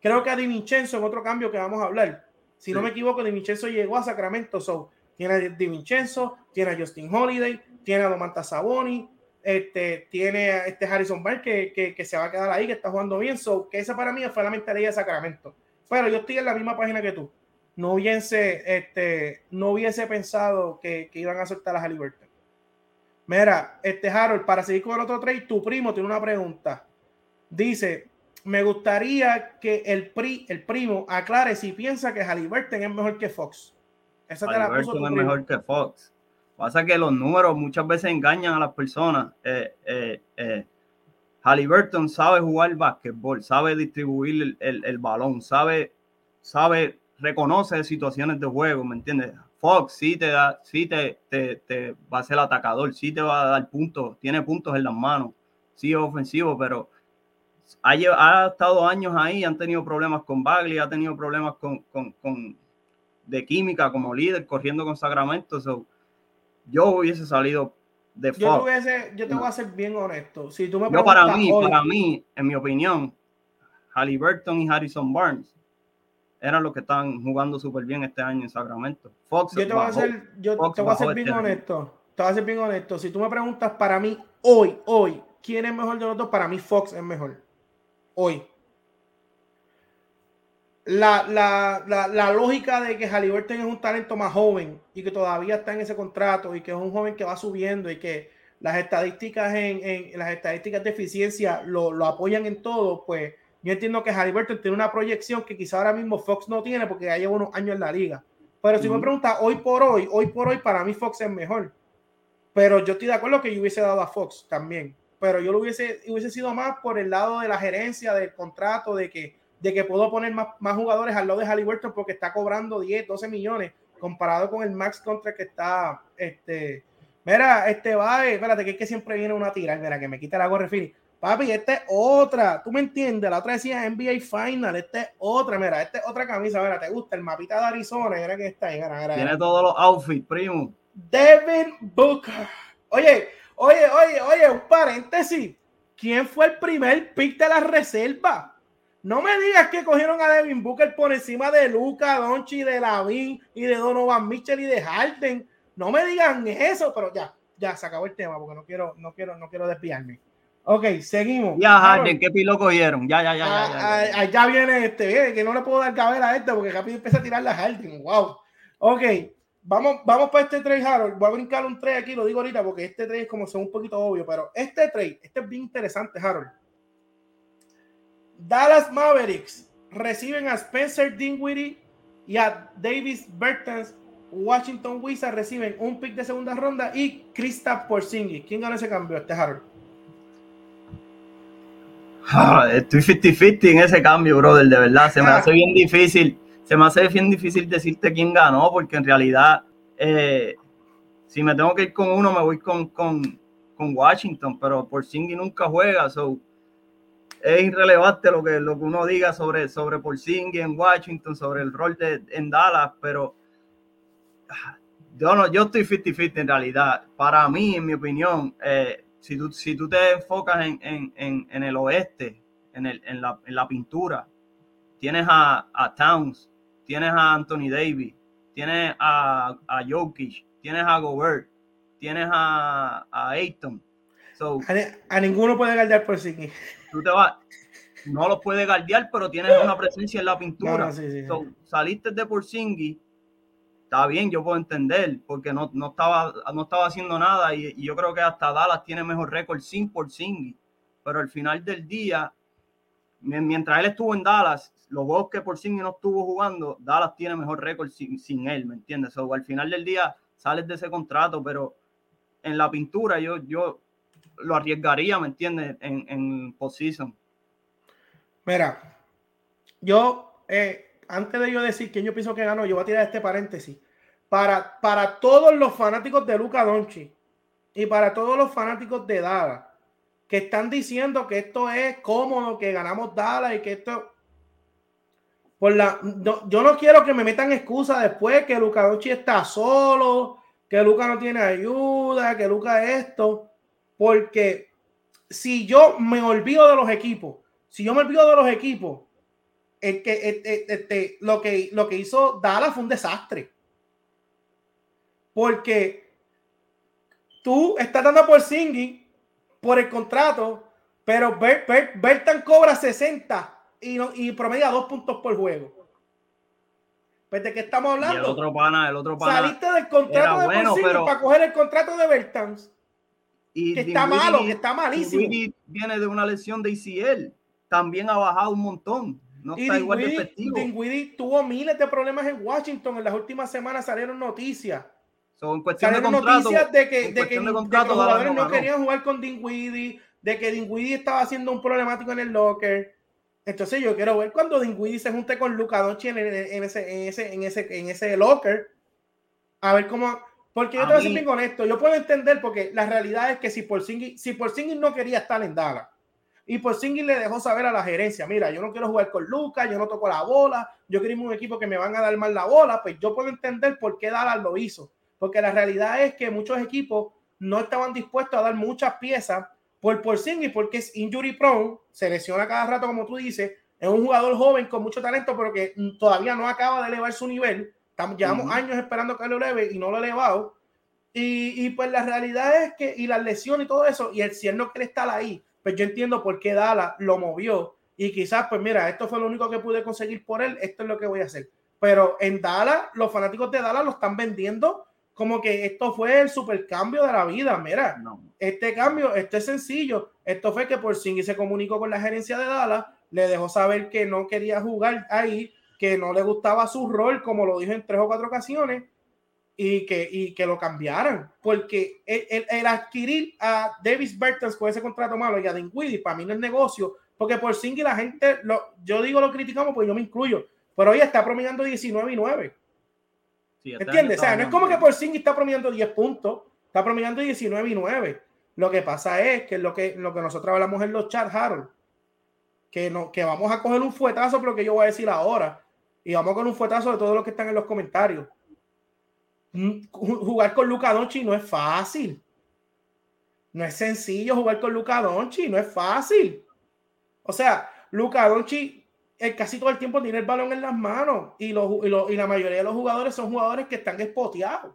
creo que a Di Vincenzo en otro cambio que vamos a hablar. Si no me equivoco, Di Vincenzo llegó a Sacramento, so, tiene a Di Vincenzo, tiene a Justin Holiday, tiene a Domantas Sabonis, este, tiene a este Harrison Barr que, que, se va a quedar ahí, que está jugando bien, so, que esa para mí fue la mentalidad de Sacramento. Pero yo estoy en la misma página que tú no hubiese, este, no hubiese pensado que, iban a soltar a Halliburton. Mira, este Harold, para seguir con el otro trade, tu primo tiene una pregunta. Dice, me gustaría que el, pri, el primo aclare si piensa que Halliburton es mejor que Fox. Esa te la puso es mejor que Fox. Pasa que los números muchas veces engañan a las personas. Eh, eh, eh, Halliburton sabe jugar básquetbol, sabe distribuir el, el balón, sabe, sabe reconoce situaciones de juego, ¿me entiendes? Fox sí te da, sí te, te, va a ser atacador, sí te va a dar puntos, tiene puntos en las manos, sí es ofensivo, pero ha, ha estado años ahí, han tenido problemas con Bagley, ha tenido problemas con, con, con de química como líder, corriendo con Sacramento. Yo hubiese salido de Fox. Yo, yo te voy a ser bien honesto. Si tú me yo para mí, para mí, en mi opinión, Halliburton y Harrison Barnes eran los que están jugando súper bien este año en Sacramento. Fox yo te voy a ser, yo te voy a ser bien este honesto. Te voy a ser bien honesto. Si tú me preguntas para mí hoy, hoy, ¿quién es mejor de los dos? Para mí Fox es mejor. Hoy. La, la, la, la, lógica de que Halliburton es un talento más joven y que todavía está en ese contrato y que es un joven que va subiendo y que las estadísticas en, en las estadísticas de eficiencia lo, lo apoyan en todo, pues yo entiendo que Halliburton tiene una proyección que quizá ahora mismo Fox no tiene porque ya lleva unos años en la liga. Pero si me pregunta hoy por hoy, hoy por hoy para mí Fox es mejor. Pero yo estoy de acuerdo que yo hubiese dado a Fox también. Pero yo lo hubiese, hubiese sido más por el lado de la gerencia, del contrato, de que, de que puedo poner más, más jugadores al lado de Halliburton porque está cobrando 10, 12 millones comparado con el max contra que está este mira este va espérate que es que siempre viene una tira mira que me quita la gorra Papi, esta es otra. ¿Tú me entiendes? La otra decía NBA Final. Esta es otra. Mira, esta es otra camisa. Mira, ¿te gusta? El mapita de Arizona. Mira que está ahí. Tiene todos los outfits, primo. Devin Booker. Oye, oye, oye, oye, un paréntesis. ¿Quién fue el primer pick de la reserva? No me digas que cogieron a Devin Booker por encima de Luca, Donchi, de Lavin y de Donovan Mitchell y de Harden. No me digan eso, pero ya, ya se acabó el tema porque no quiero, no quiero, no quiero desviarme. Ok, seguimos. Ya, Harden, ¿qué pilo cogieron? Ya, ya, ya, ya, ya, ya. Ah, viene este, que no le puedo dar cabeza a este porque rápido empieza a tirar la Harden. Wow. Ok, vamos, vamos para este trade, Harold. Voy a brincar un trade aquí, lo digo ahorita porque este trade es como son un poquito obvio, pero este trade, este es bien interesante, Harold. Dallas Mavericks reciben a Spencer Dinwiddie y a Davis Bertans. Washington Wizards reciben un pick de segunda ronda y Kristaps Porzingis. ¿Quién gana ese cambio? Este Harold. Ah, estoy 50-50 en ese cambio, brother, de verdad. Se me hace bien difícil. Se me hace bien difícil decirte quién ganó, porque en realidad, eh, si me tengo que ir con uno, me voy con, con, Washington, pero por Porzingis nunca juega, so es irrelevante lo que, lo que uno diga sobre, sobre Porzingis en Washington, sobre el rol de, en Dallas, pero ah, yo no, yo estoy 50-50 en realidad. Para mí, en mi opinión, eh, si tú, si tú te enfocas en, en, en, el oeste, en, el, en, la, en la pintura, tienes a, a, Towns, tienes a Anthony Davis, tienes a, a Jokic, tienes a Gobert. tienes a, a Ayton. a, ninguno puede guardiar por sí. [laughs] Tú te vas, no los puede guardiar, pero tienes una presencia en la pintura. saliste de Porzingis, está bien, yo puedo entender, porque no, no, estaba, no estaba haciendo nada y, yo creo que hasta Dallas tiene mejor récord sin Porzingis. Pero al final del día, mientras él estuvo en Dallas, los juegos que Porzingis no estuvo jugando, Dallas tiene mejor récord sin, sin él, ¿me entiendes? O al final del día sales de ese contrato, pero en la pintura yo, yo lo arriesgaría, ¿me entiendes? En, en position. Mira, yo, eh, antes de yo decir quién yo pienso que ganó, yo voy a tirar este paréntesis. Para, para todos los fanáticos de Luca Donchi y para todos los fanáticos de Dallas que están diciendo que esto es cómodo, que ganamos Dallas y que esto. Por la, yo no quiero que me metan excusa después que Luca Donchi está solo, que Luca no tiene ayuda, que Luca esto, porque si yo me olvido de los equipos si yo me olvido de los equipos, es que, este, lo, que lo que hizo Dallas fue un desastre. Porque tú estás dando por Singing por el contrato, pero Bertan cobra 60 y, promedia dos puntos por juego. Pues de qué estamos hablando. el otro pana, el otro pana. Saliste del contrato de bueno, para coger el contrato de Bertans. Y que está malo, que está malísimo. Viene de una lesión de ICL también ha bajado un montón. No está igual de efectivo. tuvo miles de problemas en Washington. En las últimas semanas salieron noticias. Son cuestión de contrato, noticias de que, de que, los jugadores no, querían jugar con Dinwiddie, de que Dinwiddie estaba haciendo un problemático en el locker. Entonces yo quiero ver cuando Dinwiddie se junte con Luca Doncic en, en, ese, en, ese, en, ese, en ese locker. A ver cómo... Porque yo te voy a ser bien honesto. Yo puedo entender porque la realidad es que si Porzingis, si Porzingis no quería estar en Dallas, y por Singing le dejó saber a la gerencia, mira, yo no quiero jugar con Lucas, yo no toco la bola, yo quiero un equipo que me van a dar mal la bola, pues yo puedo entender por qué Dallas lo hizo. Porque la realidad es que muchos equipos no estaban dispuestos a dar muchas piezas por Porzingis porque es injury prone, se lesiona cada rato como tú dices, es un jugador joven con mucho talento pero que todavía no acaba de elevar su nivel. Estamos, llevamos años esperando que lo eleve y no lo ha elevado. Y, y, pues la realidad es que, y la lesión y todo eso, y el no quiere estar ahí, pues yo entiendo por qué Dala lo movió y quizás, pues mira, esto fue lo único que pude conseguir por él, esto es lo que voy a hacer. Pero en Dallas, los fanáticos de Dallas lo están vendiendo como que esto fue el supercambio de la vida. Mira, no. este cambio, esto es sencillo. Esto fue que por y se comunicó con la gerencia de Dallas, le dejó saber que no quería jugar ahí, que no le gustaba su rol, como lo dijo en tres o cuatro ocasiones, y que, y que lo cambiaran. Porque el, adquirir a Davis Bertens con ese contrato malo y a Dinwiddie, para mí no es negocio, porque por Singy la gente, lo, yo digo lo criticamos, pues yo me incluyo, pero hoy está promediando 19 y 9. ¿Entiendes? O sea, no es como que por Singy está promediando 10 puntos, está promediando 19 y 9. Lo que pasa es que lo que, lo que nosotros hablamos en los chats, Harold, que, no, que vamos a coger un fuetazo, pero que yo voy a decir ahora, y vamos con un fuetazo de todos los que están en los comentarios jugar con Luca Donchi no es fácil. No es sencillo jugar con Luca Donchi, no es fácil. O sea, Luca Donchi casi todo el tiempo tiene el balón en las manos y, y, la mayoría de los jugadores son jugadores que están espoteados.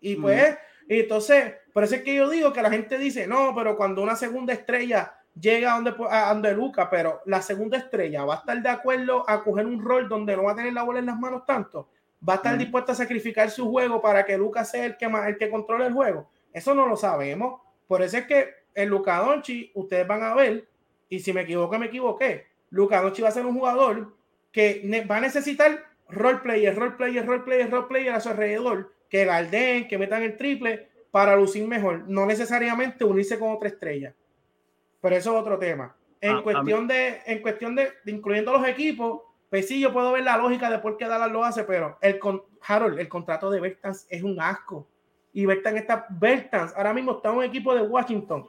Y pues, entonces, por eso es que yo digo que la gente dice, no, pero cuando una segunda estrella llega a donde, a donde Luca, pero la segunda estrella va a estar de acuerdo a coger un rol donde no va a tener la bola en las manos tanto va a estar dispuesto a sacrificar su juego para que Lucas sea el que, el que controle el juego. Eso no lo sabemos. Por eso es que el Luca Donchi, ustedes van a ver, y si me equivoco, me equivoqué. Luca Donchi va a ser un jugador que va a necesitar role player, role player, role player, role player a su alrededor, que galdeen, que metan el triple para lucir mejor. No necesariamente unirse con otra estrella. Pero eso es otro tema. En ah, cuestión, de, en cuestión de, incluyendo los equipos, pues sí, yo puedo ver la lógica de por qué Dallas lo hace, pero el con Harold, el contrato de Bertans es un asco. Y Bertans está, Bertans ahora mismo está un equipo de Washington.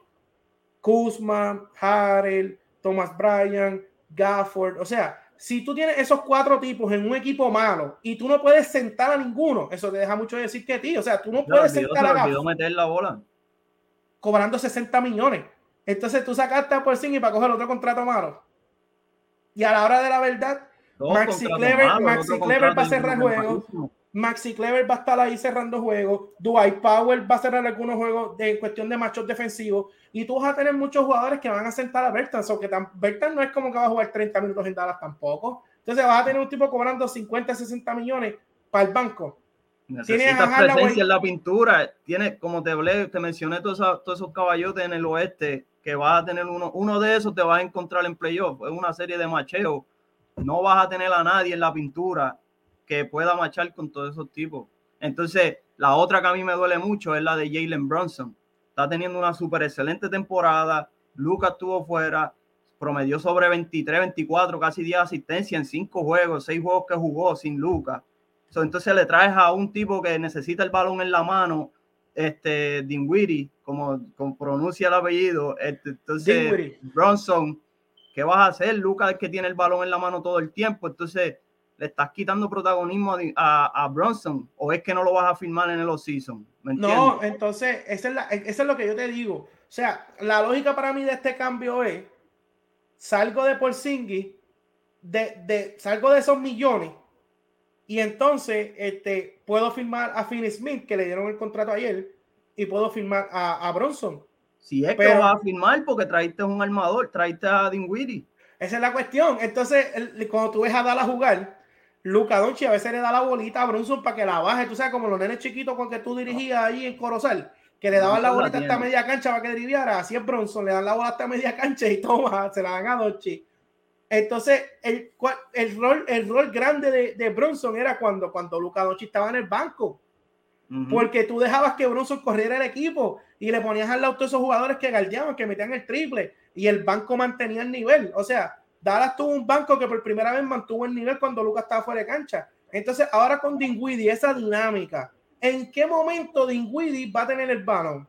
Kuzma, Harold, Thomas Bryan, Gafford. O sea, si tú tienes esos cuatro tipos en un equipo malo y tú no puedes sentar a ninguno, eso te deja mucho decir que ti. O sea, tú no puedes sentar a Gafford. meter la bola. Cobrando 60 millones. Entonces tú sacaste a y para coger otro contrato malo. Y a la hora de la verdad, Maxi Clever, Maxi Clever va a cerrar juego. Maxi Clever va a estar ahí cerrando juegos, Dwight Powell va a cerrar algunos juegos de cuestión de machos defensivos y tú vas a tener muchos jugadores que van a sentar a Bertans, aunque Bertans no es como que va a jugar 30 minutos en Dallas tampoco. Entonces vas a tener un tipo cobrando 50, 60 millones para el banco. Necesitas presencia en la pintura. Tiene, como te hablé, te mencioné todos esos, todos esos caballotes en el oeste que vas a tener uno, uno de esos te vas a encontrar en playoff. Es una serie de macheos. No vas a tener a nadie en la pintura que pueda machar con todos esos tipos. Entonces, la otra que a mí me duele mucho es la de Jalen Brunson está teniendo una súper excelente temporada. Lucas estuvo fuera, promedió sobre 23, 24, casi 10 asistencias en 5 juegos, 6 juegos que jugó sin Lucas. entonces le traes a un tipo que necesita el balón en la mano, este Dinwiddie, como, como pronuncia el apellido. Este, entonces, Bronson, ¿qué vas a hacer? Lucas es que tiene el balón en la mano todo el tiempo. Entonces, le estás quitando protagonismo a, a, Bronson o es que no lo vas a firmar en el off-season? No, entonces, eso es, lo que yo te digo. O sea, la lógica para mí de este cambio es, salgo de Porzingis, de, de, salgo de esos millones y entonces este, puedo firmar a Finn Smith, que le dieron el contrato ayer, y puedo firmar a, a Bronson. Si es que vas a firmar porque traiste un armador, traiste a Dinwiddie. Esa es la cuestión. Entonces, cuando tú ves a Dala jugar, Luca Donchi a veces le da la bolita a Bronson para que la baje. Tú sabes, como los nenes chiquitos con que tú dirigías ahí en Corozal, que le daban la bolita hasta media cancha para que deriviara. Así es Bronson, le dan la bola hasta media cancha y toma, se la dan a Donchi. Entonces, el, el, rol, el rol grande de, de Bronson era cuando, cuando Luca Donchi estaba en el banco. Porque tú dejabas que Bronson corriera el equipo y le ponías al lado a esos jugadores que galdeaban, que metían el triple y el banco mantenía el nivel. O sea, Dallas tuvo un banco que por primera vez mantuvo el nivel cuando Lucas estaba fuera de cancha. Entonces, ahora con Dinwiddie, esa dinámica, ¿en qué momento Dinwiddie va a tener el balón?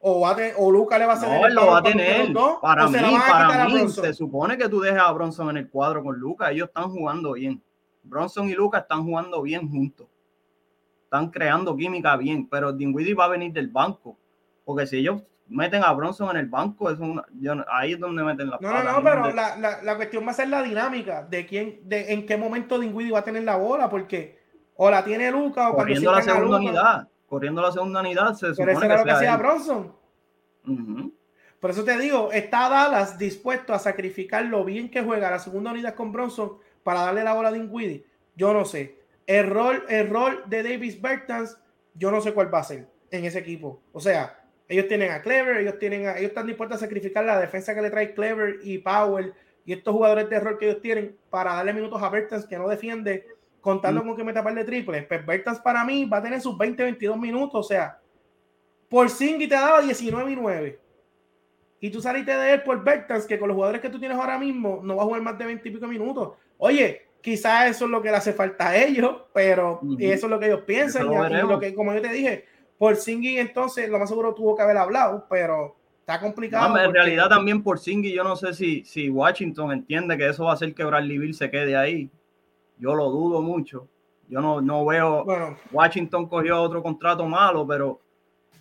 O, va o Lucas le va a hacer no, lo va a tener. para mí, para mí, se supone que tú dejas a Bronson en el cuadro con Lucas. Ellos están jugando bien. Bronson y Lucas están jugando bien juntos. Están creando química bien, pero Dinwiddie va a venir del banco. Porque si ellos meten a Bronson en el banco, es ahí es donde meten la No, no, no, pero la, la, la, cuestión va a ser la dinámica de quién, de en qué momento Dinwiddie va a tener la bola, porque o la tiene Luca o corriendo la segunda unidad, corriendo la segunda unidad se supone que, lo que hacía Bronson. Por eso te digo, está Dallas dispuesto a sacrificar lo bien que juega la segunda unidad con Bronson para darle la bola a Dinwiddie. Yo no sé. El rol, el rol de Davis Bertans, yo no sé cuál va a ser en ese equipo. O sea, ellos tienen a Clever, ellos tienen a, ellos están dispuestos a sacrificar la defensa que le trae Clever y Powell y estos jugadores de error que ellos tienen para darle minutos a Bertans que no defiende, contando mm. con que meta par de triples. Pues Bertans para mí va a tener sus 20, 22 minutos, o sea, por Singy te daba 19 y 9. Y tú saliste de él por Bertans, que con los jugadores que tú tienes ahora mismo no va a jugar más de 20 y pico minutos. Oye, quizás eso es lo que le hace falta a ellos, pero eso es lo que ellos piensan. y, lo que, como yo te dije, por Singy entonces lo más seguro tuvo que haber hablado, pero está complicado. en realidad también por Singy yo no sé si, si Washington entiende que eso va a hacer que Bradley Bill se quede ahí. Yo lo dudo mucho. Yo no, no veo. Washington cogió otro contrato malo, pero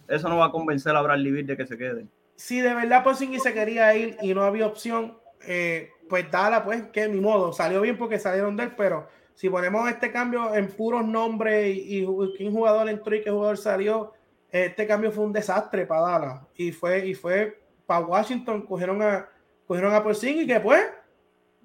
eso no va a convencer a Bradley Bill de que se quede. Si de verdad por Singy se quería ir y no había opción, eh, pues dala, pues que mi modo. Salió bien porque salieron de él, pero si ponemos este cambio en puros nombres y, quién jugador entró y qué jugador salió, este cambio fue un desastre para Dallas. Y fue, y fue para Washington, cogieron a, cogieron a Porzingis que pues,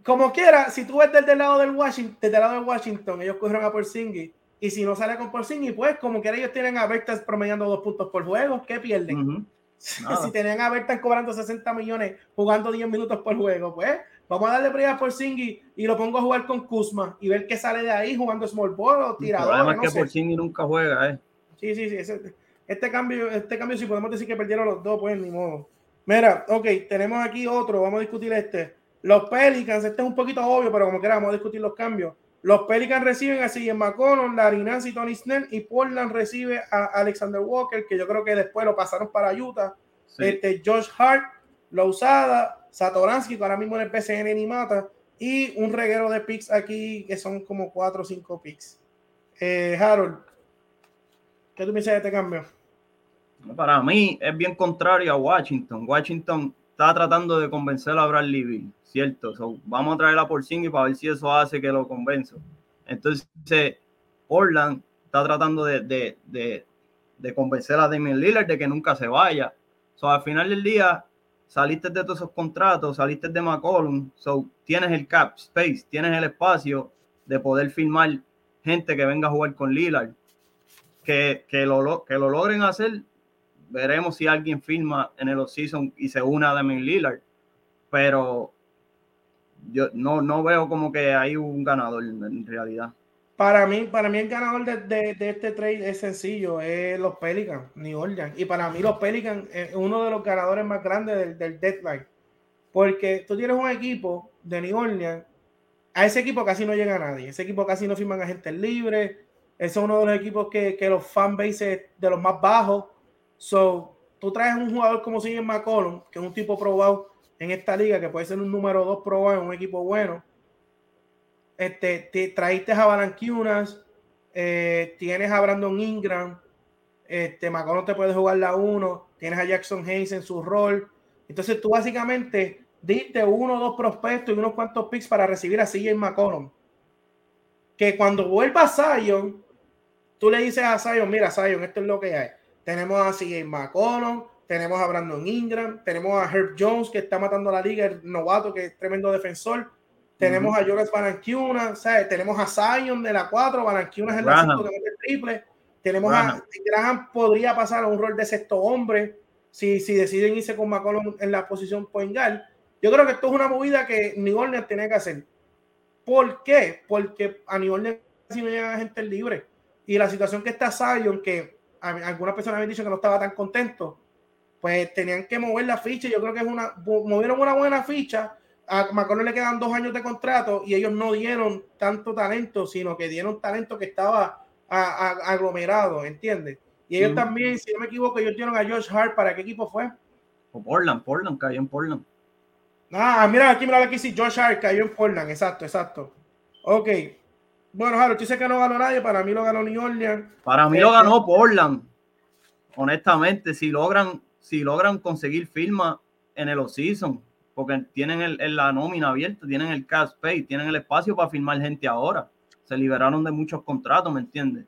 como quiera, si tú ves desde el lado del Washington, desde el lado de Washington, ellos cogieron a Porzingis. Y si no sale con Porzingis, pues como quiera ellos tienen a Bertas promediando dos puntos por juego, ¿qué pierden? [laughs] si tenían a Bertas cobrando 60 millones jugando 10 minutos por juego, pues Vamos a darle prioridad por Singy y lo pongo a jugar con Kuzma y ver qué sale de ahí jugando small ball o tirador. Además no que por Singy nunca juega, ¿eh? Sí, sí, sí. este, cambio, este cambio, si podemos decir que perdieron los dos, pues ni modo. Mira, ok, tenemos aquí otro, vamos a discutir este. Los Pelicans, este es un poquito obvio, pero como quiera, vamos a discutir los cambios. Los Pelicans reciben a en McConnell, Larry Nance y Tony Snell, y Portland recibe a Alexander Walker, que yo creo que después lo pasaron para Utah. Este, Josh Hart, la usada, Satoransky, que ahora mismo en el PCN ni mata, y un reguero de picks aquí que son como 4 o 5 picks. Eh, Harold, ¿qué tú piensas de este cambio? Para mí es bien contrario a Washington. Washington está tratando de convencer a Bradley Bill, ¿cierto? vamos a traer a y para ver si eso hace que lo convenzo. Entonces, Portland está tratando de, convencer a Damian Lillard de que nunca se vaya. So, al final del día, saliste de todos esos contratos, saliste de McCollum, so, tienes el cap space, tienes el espacio de poder filmar gente que venga a jugar con Lillard. Que, que, lo, que lo logren hacer, veremos si alguien firma en el offseason y se une a Damian Lillard. Pero yo no, no veo como que hay un ganador en realidad. Para mí, para mí el ganador de, este trade es sencillo, es los Pelicans, New Orleans. Y para mí los Pelicans es uno de los ganadores más grandes del, del deadline. Porque tú tienes un equipo de New Orleans, a ese equipo casi no llega nadie, ese equipo casi no firman agentes libres, ese es uno de los equipos que, que los fanbases de los más bajos. So, tú traes un jugador como Sigel McCollum, que es un tipo probado en esta liga, que puede ser un número dos probado en un equipo bueno. Este, te, traíste a Balanquiunas, eh, tienes a Brandon Ingram, este, McCollum te puede jugar la uno, tienes a Jackson Hayes en su rol. Entonces tú básicamente diste uno o dos prospectos y unos cuantos picks para recibir a CJ McCollum. Que cuando vuelva Zion, tú le dices a Zion, mira Zion, esto es lo que hay. Tenemos a CJ McCollum, tenemos a Brandon Ingram, tenemos a Herb Jones que está matando a la liga, el novato que es tremendo defensor. Tenemos a Jonas Baranquiuna, tenemos a Zion de la 4, Baranquiuna es el segundo que mete triple. Tenemos a Graham, podría pasar a un rol de sexto hombre si, si deciden irse con McCollum en la posición point guard. Yo creo que esto es una movida que New Orleans tiene que hacer. ¿Por qué? Porque a New Orleans si no llega gente libre. Y la situación que está Zion, que algunas personas habían dicho que no estaba tan contento, pues tenían que mover la ficha. Yo creo que es una, movieron una buena ficha. A McConnell le quedan dos años de contrato y ellos no dieron tanto talento, sino que dieron talento que estaba aglomerado, ¿entiendes? Y ellos también, si no me equivoco, ellos dieron a Josh Hart. ¿Para qué equipo fue? O Portland, Portland, cayó en Portland. Ah, mira, aquí mira aquí sí, Josh Hart cayó en Portland, exacto, exacto. Ok. Bueno, Harold, tú dices que no ganó nadie, para mí lo ganó New Orleans. Para mí lo ganó este Portland. Honestamente, si logran si logran conseguir firma en el off-season, porque tienen el, la nómina abierta, tienen el cash pay, tienen el espacio para firmar gente ahora. Se liberaron de muchos contratos, ¿me entiendes?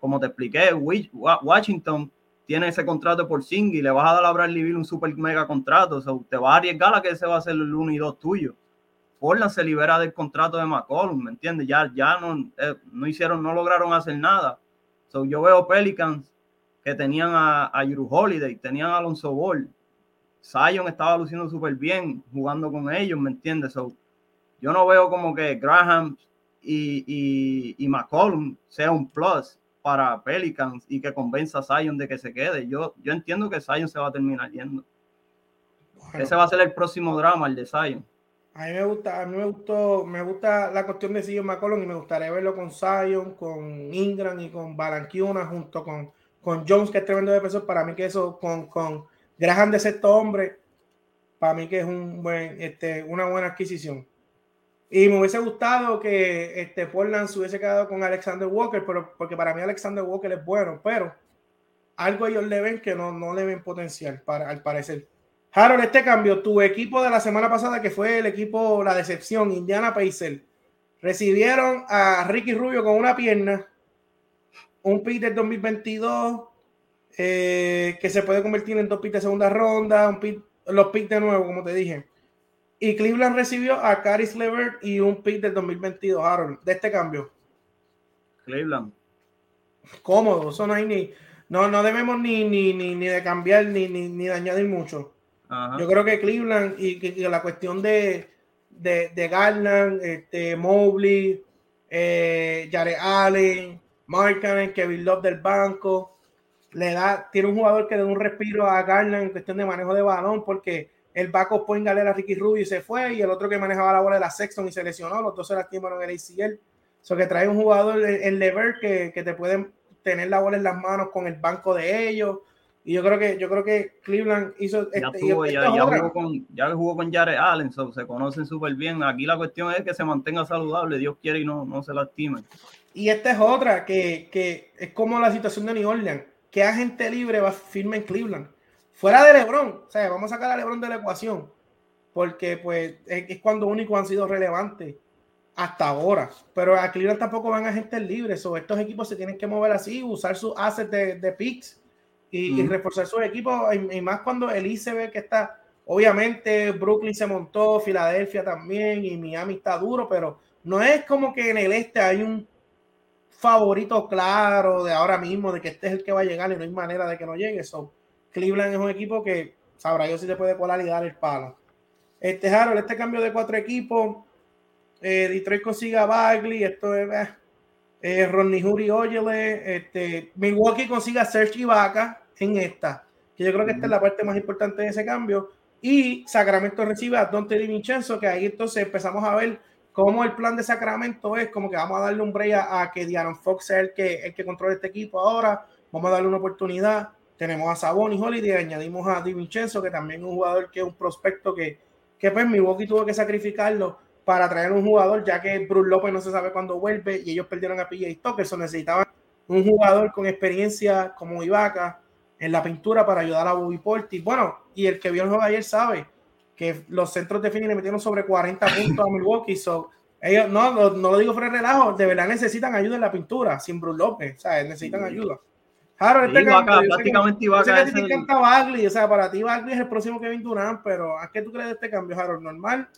Como te expliqué, Washington tiene ese contrato por Sing y le vas a dar a Bradley Bill un super mega contrato. O sea, te vas a arriesgar a que ese va a ser el 1 y 2 tuyo. Portland se libera del contrato de McCollum, ¿me entiendes? Ya, ya no, eh, no hicieron, no lograron hacer nada. So, yo veo Pelicans que tenían a, a Holiday, tenían a Alonso Ball. Zion estaba luciendo súper bien jugando con ellos, ¿me entiendes? yo no veo como que Graham y, y, y, McCollum sea un plus para Pelicans y que convenza a Zion de que se quede. Yo, yo entiendo que Zion se va a terminar yendo. Ese va a ser el próximo drama, el de Zion. A mí me gusta, a mí me gustó, me gusta la cuestión de Zion McCollum y me gustaría verlo con Zion, con Ingram y con Balanquiuna junto con con Jones, que es tremendo defensor, para mí que eso, con, con Graham de sexto hombre, para mí que es un buen, este, una buena adquisición. Y me hubiese gustado que este, Portland se hubiese quedado con Alexander Walker, pero, porque para mí Alexander Walker es bueno, pero algo ellos le ven que no, no le ven potencial, para, al parecer. Harold, este cambio, tu equipo de la semana pasada, que fue el equipo, la decepción, Indiana Pacers, recibieron a Ricky Rubio con una pierna un pick del 2022 eh, que se puede convertir en dos picks de segunda ronda, un pick, los picks de nuevo, como te dije. Y Cleveland recibió a Caris Levert y un pick del 2022, Aaron, de este cambio. Cleveland. Cómodo, eso no hay ni. No, no debemos ni, ni, ni, ni de cambiar ni, ni, ni de añadir mucho. Yo creo que Cleveland y, que la cuestión de, de, de Garland, este, Mobley, eh, Jared Allen, Markkanen, Kevin Love del banco. Le da, tiene un jugador que da un respiro a Garland en cuestión de manejo de balón, porque el backup point galera Ricky Rubio y se fue, y el otro que manejaba la bola de la Sexton y se lesionó, los dos se lastimaron el ACL. Eso que trae un jugador en lever que, que te pueden tener la bola en las manos con el banco de ellos. Y yo creo que yo creo que Cleveland hizo ya, este, tuvo, ya, jugó con, ya jugó con Jared Allen, se conocen súper bien. Aquí la cuestión es que se mantenga saludable, Dios quiere y no, no se lastime. Y esta es otra, que, que, es como la situación de New Orleans. ¿Qué agente libre va a firmar en Cleveland? Fuera de LeBron, o sea, vamos a sacar a LeBron de la ecuación, porque pues es, cuando único han sido relevantes. hasta ahora. Pero a Cleveland tampoco van a gente libre. So, estos equipos se tienen que mover así, usar sus assets de, de picks y, reforzar sus equipos. Y, más cuando el ve que está. Obviamente, Brooklyn se montó, Filadelfia también, y Miami está duro, pero no es como que en el este hay un favorito claro de ahora mismo, de que este es el que va a llegar y no hay manera de que no llegue. So, Cleveland es un equipo que sabrá yo si se puede colar y dar el palo. Este Harold, este cambio de cuatro equipos, eh, Detroit consiga Bagley, esto es eh, eh Ronnie Huri Oyele, este, Milwaukee consiga Serge Ibaka en esta, que yo creo que esta es la parte más importante de ese cambio. Y Sacramento recibe a Dante Vincenzo, que ahí entonces empezamos a ver cómo el plan de Sacramento es como que vamos a darle un break a, que Diaron Fox sea el que, el que controle este equipo ahora, vamos a darle una oportunidad. Tenemos a Sabón y Holiday, añadimos a Di Vincenzo, que también es un jugador que es un prospecto que, que pues Milwaukee tuvo que sacrificarlo para traer un jugador, ya que Bruce López no se sabe cuándo vuelve y ellos perdieron a PJ Tucker, eso necesitaban un jugador con experiencia como Ibaka en la pintura para ayudar a Bobby Porti. Bueno, y el que vio el juego ayer sabe que los centros de Phoenix le metieron sobre 40 puntos a Milwaukee. So, ellos, no, no, lo digo fuera de relajo, de verdad necesitan ayuda en la pintura, sin Bruce López, o sea, necesitan ayuda. Harold, este cambio, prácticamente Ibaka. Yo sé que te encanta Bagley, o sea, para ti Bagley es el próximo Kevin Durant, pero ¿a qué tú crees de este cambio, Harold? ¿Normal?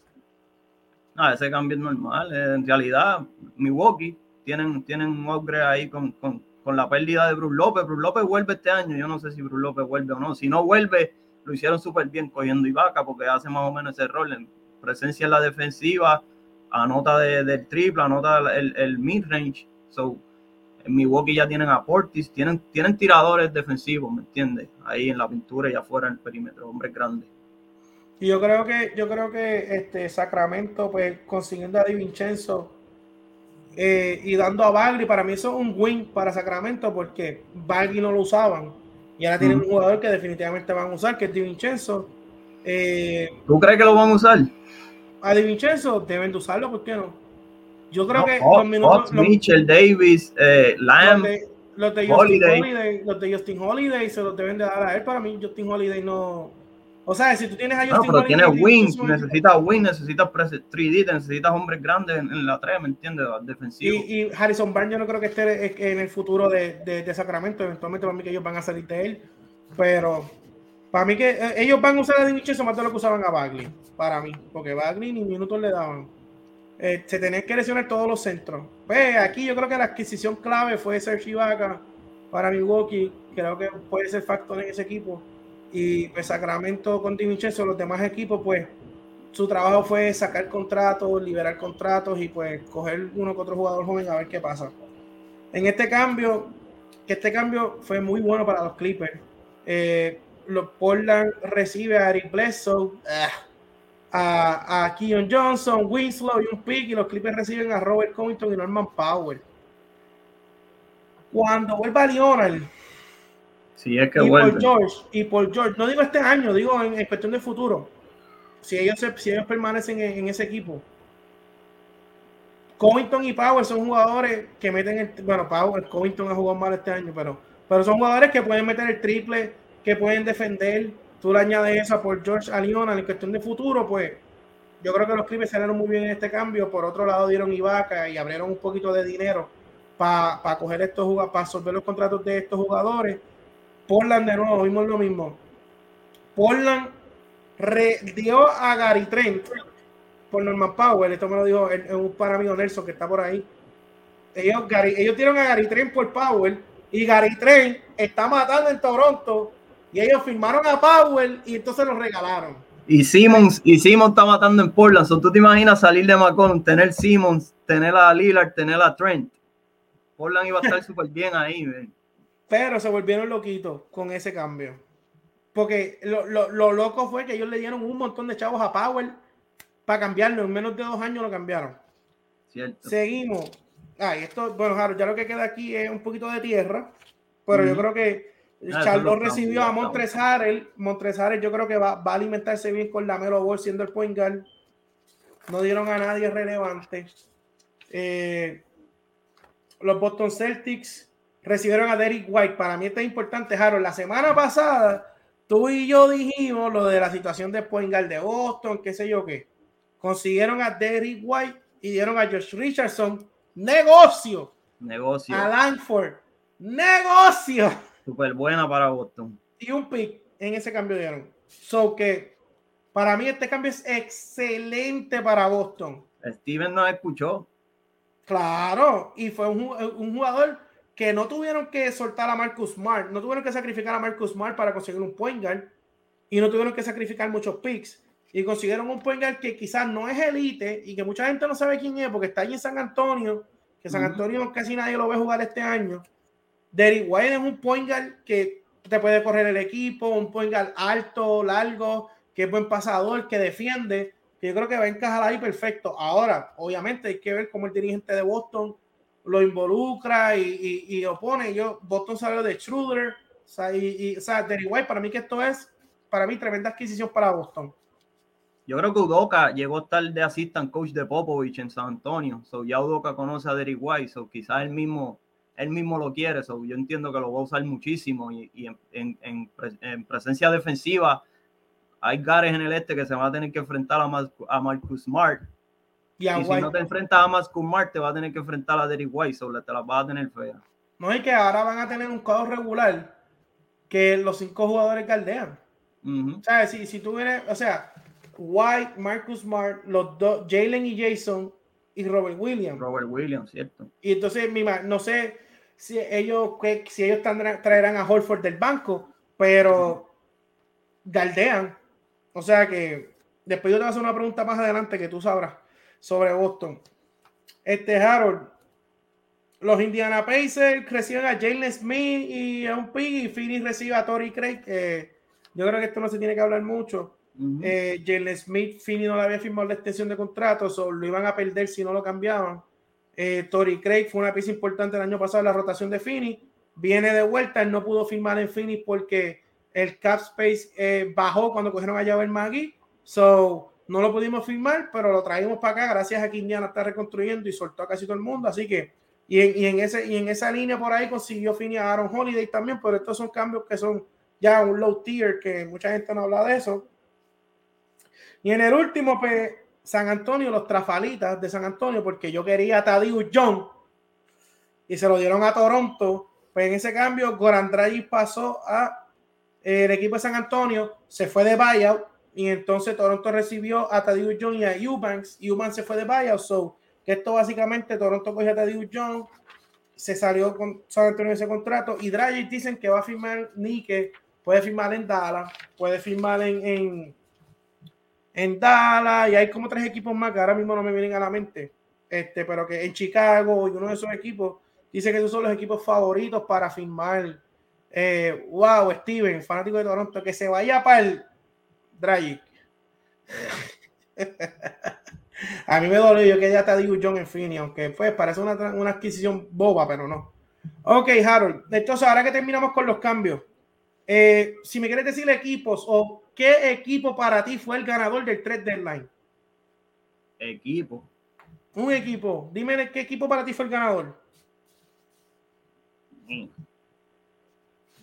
No, ese cambio es normal. Eh, en realidad, Milwaukee tienen, tienen un upgrade ahí con, con, con la pérdida de Bruce López. Bruce López vuelve este año. Yo no sé si Bruce López vuelve o no. Si no vuelve, lo hicieron súper bien cogiendo Ibaka porque hace más o menos ese rol en presencia en la defensiva, anota de, del triple, anota el, el mid-range. So, en Milwaukee ya tienen a tienen, tienen tiradores defensivos, ¿me entiendes? Ahí en la pintura y afuera en el perímetro, hombres grandes. Y yo creo que, yo creo que este Sacramento, pues consiguiendo a Di Vincenzo eh, y dando a Bagley, para mí eso es un win para Sacramento porque Bagley no lo usaban. Y ahora tienen un jugador que definitivamente van a usar, que es Di Vincenzo. Eh, ¿Tú crees que lo van a usar? A Di Vincenzo deben de usarlo, ¿por qué no? Yo creo que los minutos. Mitchell, Davis, eh, Lamb. Los de, Justin Holiday. los de Justin Holiday se los deben de dar a él. Para mí, Justin Holiday no o sea, si tú tienes a Justin no, pero tienes wings, necesitas wings, necesitas 3D, necesitas hombres grandes en, la 3, ¿me entiendes? Defensivo. Y, y, Harrison Barnes yo no creo que esté en el futuro de, de, de, Sacramento, eventualmente para mí que ellos van a salir de él, pero para mí que eh, ellos van a usar a Dimitri más de lo que usaban a Bagley, para mí, porque Bagley ni minutos le daban. Eh, se tenían que lesionar todos los centros. Pues aquí yo creo que la adquisición clave fue Serge Ibaka para Milwaukee, creo que puede ser factor en ese equipo y pues Sacramento con Di los demás equipos, pues su trabajo fue sacar contratos, liberar contratos y pues coger uno que otro jugador joven a ver qué pasa. En este cambio, que este cambio fue muy bueno para los Clippers. Eh, los Portland recibe a Eric Bledsoe, eh, a, a Keon Johnson, Winslow y un pick, y los Clippers reciben a Robert Covington y Norman Powell. Cuando vuelva Leonard, y Por George, y por George, no digo este año, digo en, cuestión de futuro. Si ellos, si ellos permanecen en, ese equipo. Covington y Power son jugadores que meten el. Bueno, Power, Covington ha jugado mal este año, pero, pero son jugadores que pueden meter el triple, que pueden defender. Tú le añades eso por George Aliona en cuestión de futuro, pues yo creo que los Clippers salieron muy bien en este cambio. Por otro lado, dieron Ibaka y abrieron un poquito de dinero para coger estos jugadores, para absorber los contratos de estos jugadores Portland de nuevo, vimos lo mismo. Portland dio a Gary Trent por Norman Powell. Esto me lo dijo un par amigo Nelson que está por ahí. Ellos, ellos dieron a Gary Trent por Powell y Gary Trent está matando en Toronto y ellos firmaron a Powell y entonces lo regalaron. Y Simmons, y Simmons está matando en Portland. ¿Tú te imaginas salir de Macon, tener Simmons, tener a Lillard, tener a Trent? Portland iba a estar [laughs] súper bien ahí. Pero se volvieron loquitos con ese cambio. Porque lo, loco fue que ellos le dieron un montón de chavos a Power para cambiarlo. En menos de dos años lo cambiaron. Seguimos. Ay, esto, bueno, ya lo que queda aquí es un poquito de tierra. Pero yo creo que ah, Charlotte recibió a Montres Harrell. yo creo que va, a alimentarse bien con la Melo Ball siendo el point guard. No dieron a nadie relevante. Eh, los Boston Celtics recibieron a Derek White. Para mí esto es importante, Harold. La semana pasada, tú y yo dijimos lo de la situación de point de Boston, qué sé yo qué. Consiguieron a Derek White y dieron a Josh Richardson negocio. Negocio. A Langford, negocio. Súper buena para Boston. Y un pick en ese cambio dieron. So que para mí este cambio es excelente para Boston. Steven no escuchó. Claro, y fue un, un, jugador que no tuvieron que soltar a Marcus Smart, no tuvieron que sacrificar a Marcus Smart para conseguir un point guard y no tuvieron que sacrificar muchos picks y consiguieron un point guard que quizás no es elite y que mucha gente no sabe quién es porque está allí en San Antonio, que San Antonio casi nadie lo ve jugar este año. Derrick White es un point guard que te puede correr el equipo, un point guard alto, largo, que es buen pasador, que defiende yo creo que va a encajar ahí perfecto. Ahora, obviamente, hay que ver cómo el dirigente de Boston lo involucra y, y, opone. Yo, Boston salió de Schroeder, o sea, y, o sea, Derry White, para mí que esto es, para mí, tremenda adquisición para Boston. Yo creo que Udoka llegó a estar de assistant coach de Popovich en San Antonio. So, ya Udoka conoce a Derrick White, so, quizás él mismo, él mismo lo quiere. So, yo entiendo que lo va a usar muchísimo y, en, en, en, presencia defensiva hay Gares en el este que se van a tener que enfrentar a, a Marcus Smart. Y, si no te enfrentas a Marcus Smart, te va a tener que enfrentar a Derrick White, sobre te las vas a tener fea. No es que ahora van a tener un cuadro regular que los cinco jugadores caldean. O sea, si, si tú vienes, o sea, White, Marcus Smart, los dos, Jalen y Jason y Robert Williams. Robert Williams, cierto. Y entonces, no sé si ellos, si ellos traerán a Holford del banco, pero galdean. O sea que después yo te voy a hacer una pregunta más adelante que tú sabrás sobre Boston. Este Harold, los Indiana Pacers crecieron a Jalen Smith y a un pig y Phoenix recibe a Tori Craig. yo creo que esto no se tiene que hablar mucho. Eh, Jalen Smith, Phoenix no le había firmado la extensión de contrato, o lo iban a perder si no lo cambiaban. Eh, Tori Craig fue una pieza importante el año pasado en la rotación de Phoenix. Viene de vuelta, él no pudo firmar en Phoenix porque el cap space eh, bajó cuando cogieron a Javier Magui. So, no lo pudimos firmar, pero lo traímos para acá gracias a que Indiana está reconstruyendo y soltó a casi todo el mundo. Así que, y en, ese, y en esa línea por ahí consiguió fin a Aaron Holiday también, pero estos son cambios que son ya un low tier, que mucha gente no habla de eso. Y en el último, pues, San Antonio, los trafalitas de San Antonio, porque yo quería a Tadiu John y se lo dieron a Toronto. Pues en ese cambio, Goran pasó a el equipo de San Antonio se fue de buyout y entonces Toronto recibió a Tadiu John y a Eubanks. Eubanks se fue de buyout, so que esto básicamente Toronto cogió a Tadiu John, se salió con San Antonio ese contrato y Dragic dicen que va a firmar Nike, puede firmar en Dallas, puede firmar en, en, Dallas y hay como tres equipos más que ahora mismo no me vienen a la mente, este, pero que en Chicago y uno de esos equipos dice que esos son los equipos favoritos para firmar eh, wow, Steven, fanático de Toronto, que se vaya para el Dragic. A mí me dolió, yo que ya te digo John en Fini, aunque pues parece una, una, adquisición boba, pero no. Ok, Harold. Entonces, ahora que terminamos con los cambios, eh, si me quieres decir equipos o qué equipo para ti fue el ganador del 3 deadline. Equipo. Un equipo. Dime qué equipo para ti fue el ganador. Mm.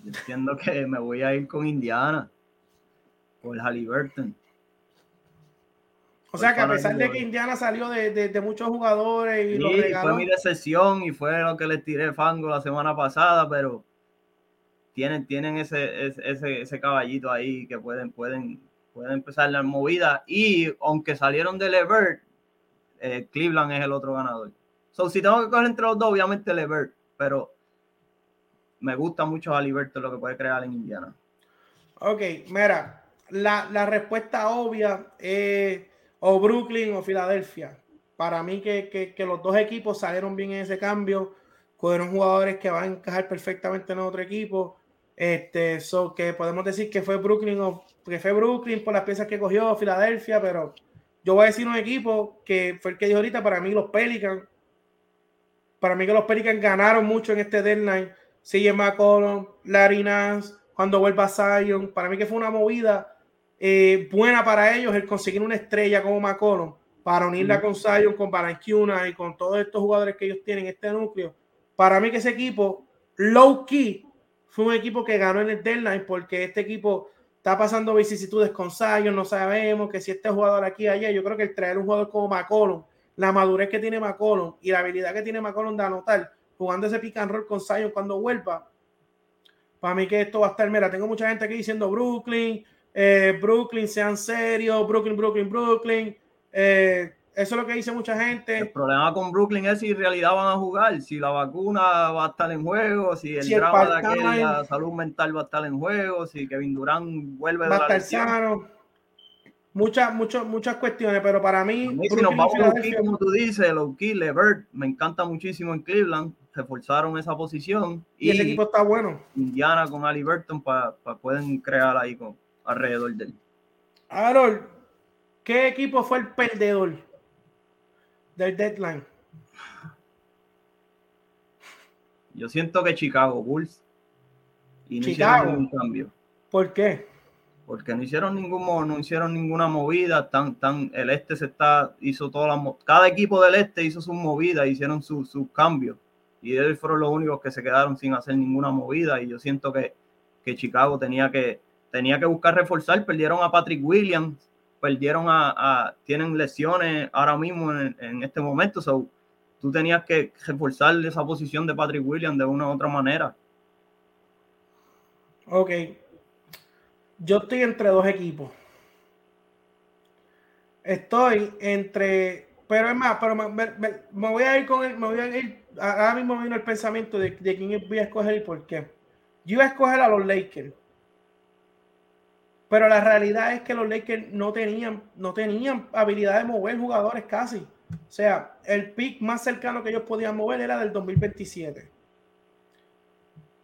Entiendo que me voy a ir con Indiana por Halliburton. O sea que a pesar de que Indiana salió de, muchos jugadores y sí, fue mi decepción y fue lo que les tiré fango la semana pasada, pero tienen, tienen ese, ese, ese caballito ahí que pueden, pueden, pueden empezar la movida y aunque salieron de Levert, eh, Cleveland es el otro ganador. So, si tengo que coger entre los dos, obviamente Levert, pero me gusta mucho a Liberto lo que puede crear en Indiana. Ok, mira, la, respuesta obvia es o Brooklyn o Filadelfia. Para mí que, los dos equipos salieron bien en ese cambio, fueron jugadores que van a encajar perfectamente en otro equipo. Este, que podemos decir que fue Brooklyn o que fue Brooklyn por las piezas que cogió Filadelfia, pero yo voy a decir un equipo que fue el que dijo ahorita, para mí los Pelicans, para mí que los Pelicans ganaron mucho en este deadline CJ McCollum, Larry Nance, cuando vuelva Zion. Para mí que fue una movida eh, buena para ellos el conseguir una estrella como McCollum para unirla con Zion, con Baranquiuna y con todos estos jugadores que ellos tienen en este núcleo. Para mí que ese equipo, low key, fue un equipo que ganó en el deadline porque este equipo está pasando vicisitudes con Zion, no sabemos que si este jugador aquí allá, yo creo que el traer un jugador como McCollum la madurez que tiene McCollum y la habilidad que tiene McCollum de anotar, jugando ese pick and roll con Zion cuando vuelva, para mí que esto va a estar, mira, tengo mucha gente aquí diciendo Brooklyn, eh, Brooklyn, sean serios, Brooklyn, Brooklyn, Brooklyn. Eh, eso es lo que dice mucha gente. El problema con Brooklyn es si en realidad van a jugar, si la vacuna va a estar en juego, si el drama de la salud mental va a estar en juego, si Kevin Durant vuelve va a estar sano. Muchas, muchas, muchas cuestiones, pero para mí. si nos vamos a los como tú dices, los Levert, me encanta muchísimo en Cleveland, reforzaron esa posición. Y, ese equipo está bueno. Indiana con Ali Burton para pueden crear ahí con, alrededor de él. Harold, ¿qué equipo fue el perdedor? del deadline? Yo siento que Chicago Bulls y no hicieron ningún cambio. ¿Por qué? Porque no hicieron ningún no hicieron ninguna movida, tan, tan, el este se está, hizo todas las cada equipo del este hizo sus movidas, hicieron sus cambios, y ellos fueron los únicos que se quedaron sin hacer ninguna movida, y yo siento que, que Chicago tenía que, tenía que buscar reforzar, perdieron a Patrick Williams, perdieron a, tienen lesiones ahora mismo en, este momento, so, tú tenías que reforzar esa posición de Patrick Williams de una u otra manera. Ok. Yo estoy entre dos equipos. Estoy entre, pero es más, pero me, voy a ir con el, me voy a ir, ahora mismo vino el pensamiento de, de quién voy a escoger y por qué. Yo iba a escoger a los Lakers pero la realidad es que los Lakers no tenían, no tenían habilidad de mover jugadores casi. O sea, el pick más cercano que ellos podían mover era del 2027.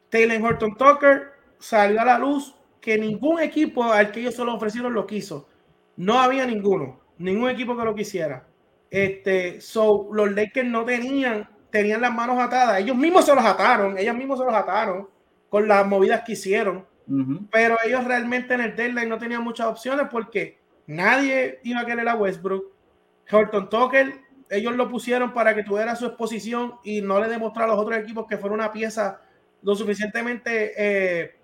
Taylor Horton Tucker salió a la luz que ningún equipo al que ellos se lo ofrecieron lo quiso. No había ninguno, ningún equipo que lo quisiera. Este, so, los Lakers no tenían, tenían las manos atadas. Ellos mismos se los ataron, ellos mismos se los ataron con las movidas que hicieron. Pero ellos realmente en el deadline no tenían muchas opciones porque nadie iba a querer a Westbrook. Horton Tucker, ellos lo pusieron para que tuviera su exposición y no le demostrara a los otros equipos que fuera una pieza lo suficientemente eh,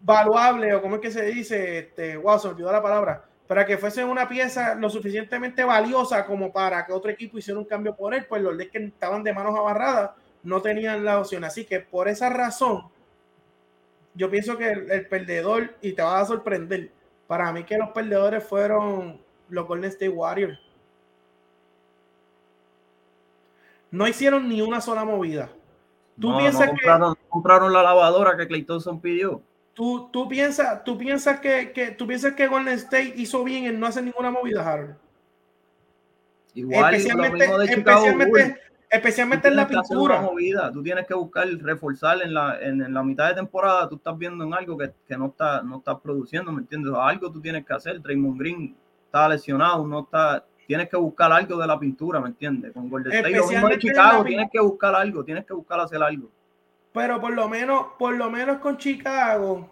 valuable o como es que se dice, este, wow, se olvidó la palabra, para que fuese una pieza lo suficientemente valiosa como para que otro equipo hiciera un cambio por él, pues los que estaban de manos abarradas no tenían la opción. Así que por esa razón, yo pienso que el, perdedor, y te va a sorprender, para mí que los perdedores fueron los Golden State Warriors. No hicieron ni una sola movida. ¿Tú piensas compraron, que compraron la lavadora que Clay Thompson pidió? ¿Tú, tú piensas, tú piensas que, que, tú piensas que Golden State hizo bien en no hacer ninguna movida, Harold? Igual especialmente, lo mismo de Chicago especialmente, Especialmente en la pintura. Movida. Tú tienes que buscar reforzar en la, en, la mitad de temporada. Tú estás viendo en algo que, que no está no estás produciendo, ¿me entiendes? Algo tú tienes que hacer. Draymond Green está lesionado, no está. Tienes que buscar algo de la pintura, ¿me entiendes? Con Golden State, Chicago, tienes que buscar algo, tienes que buscar hacer algo. Pero por lo menos, por lo menos con Chicago,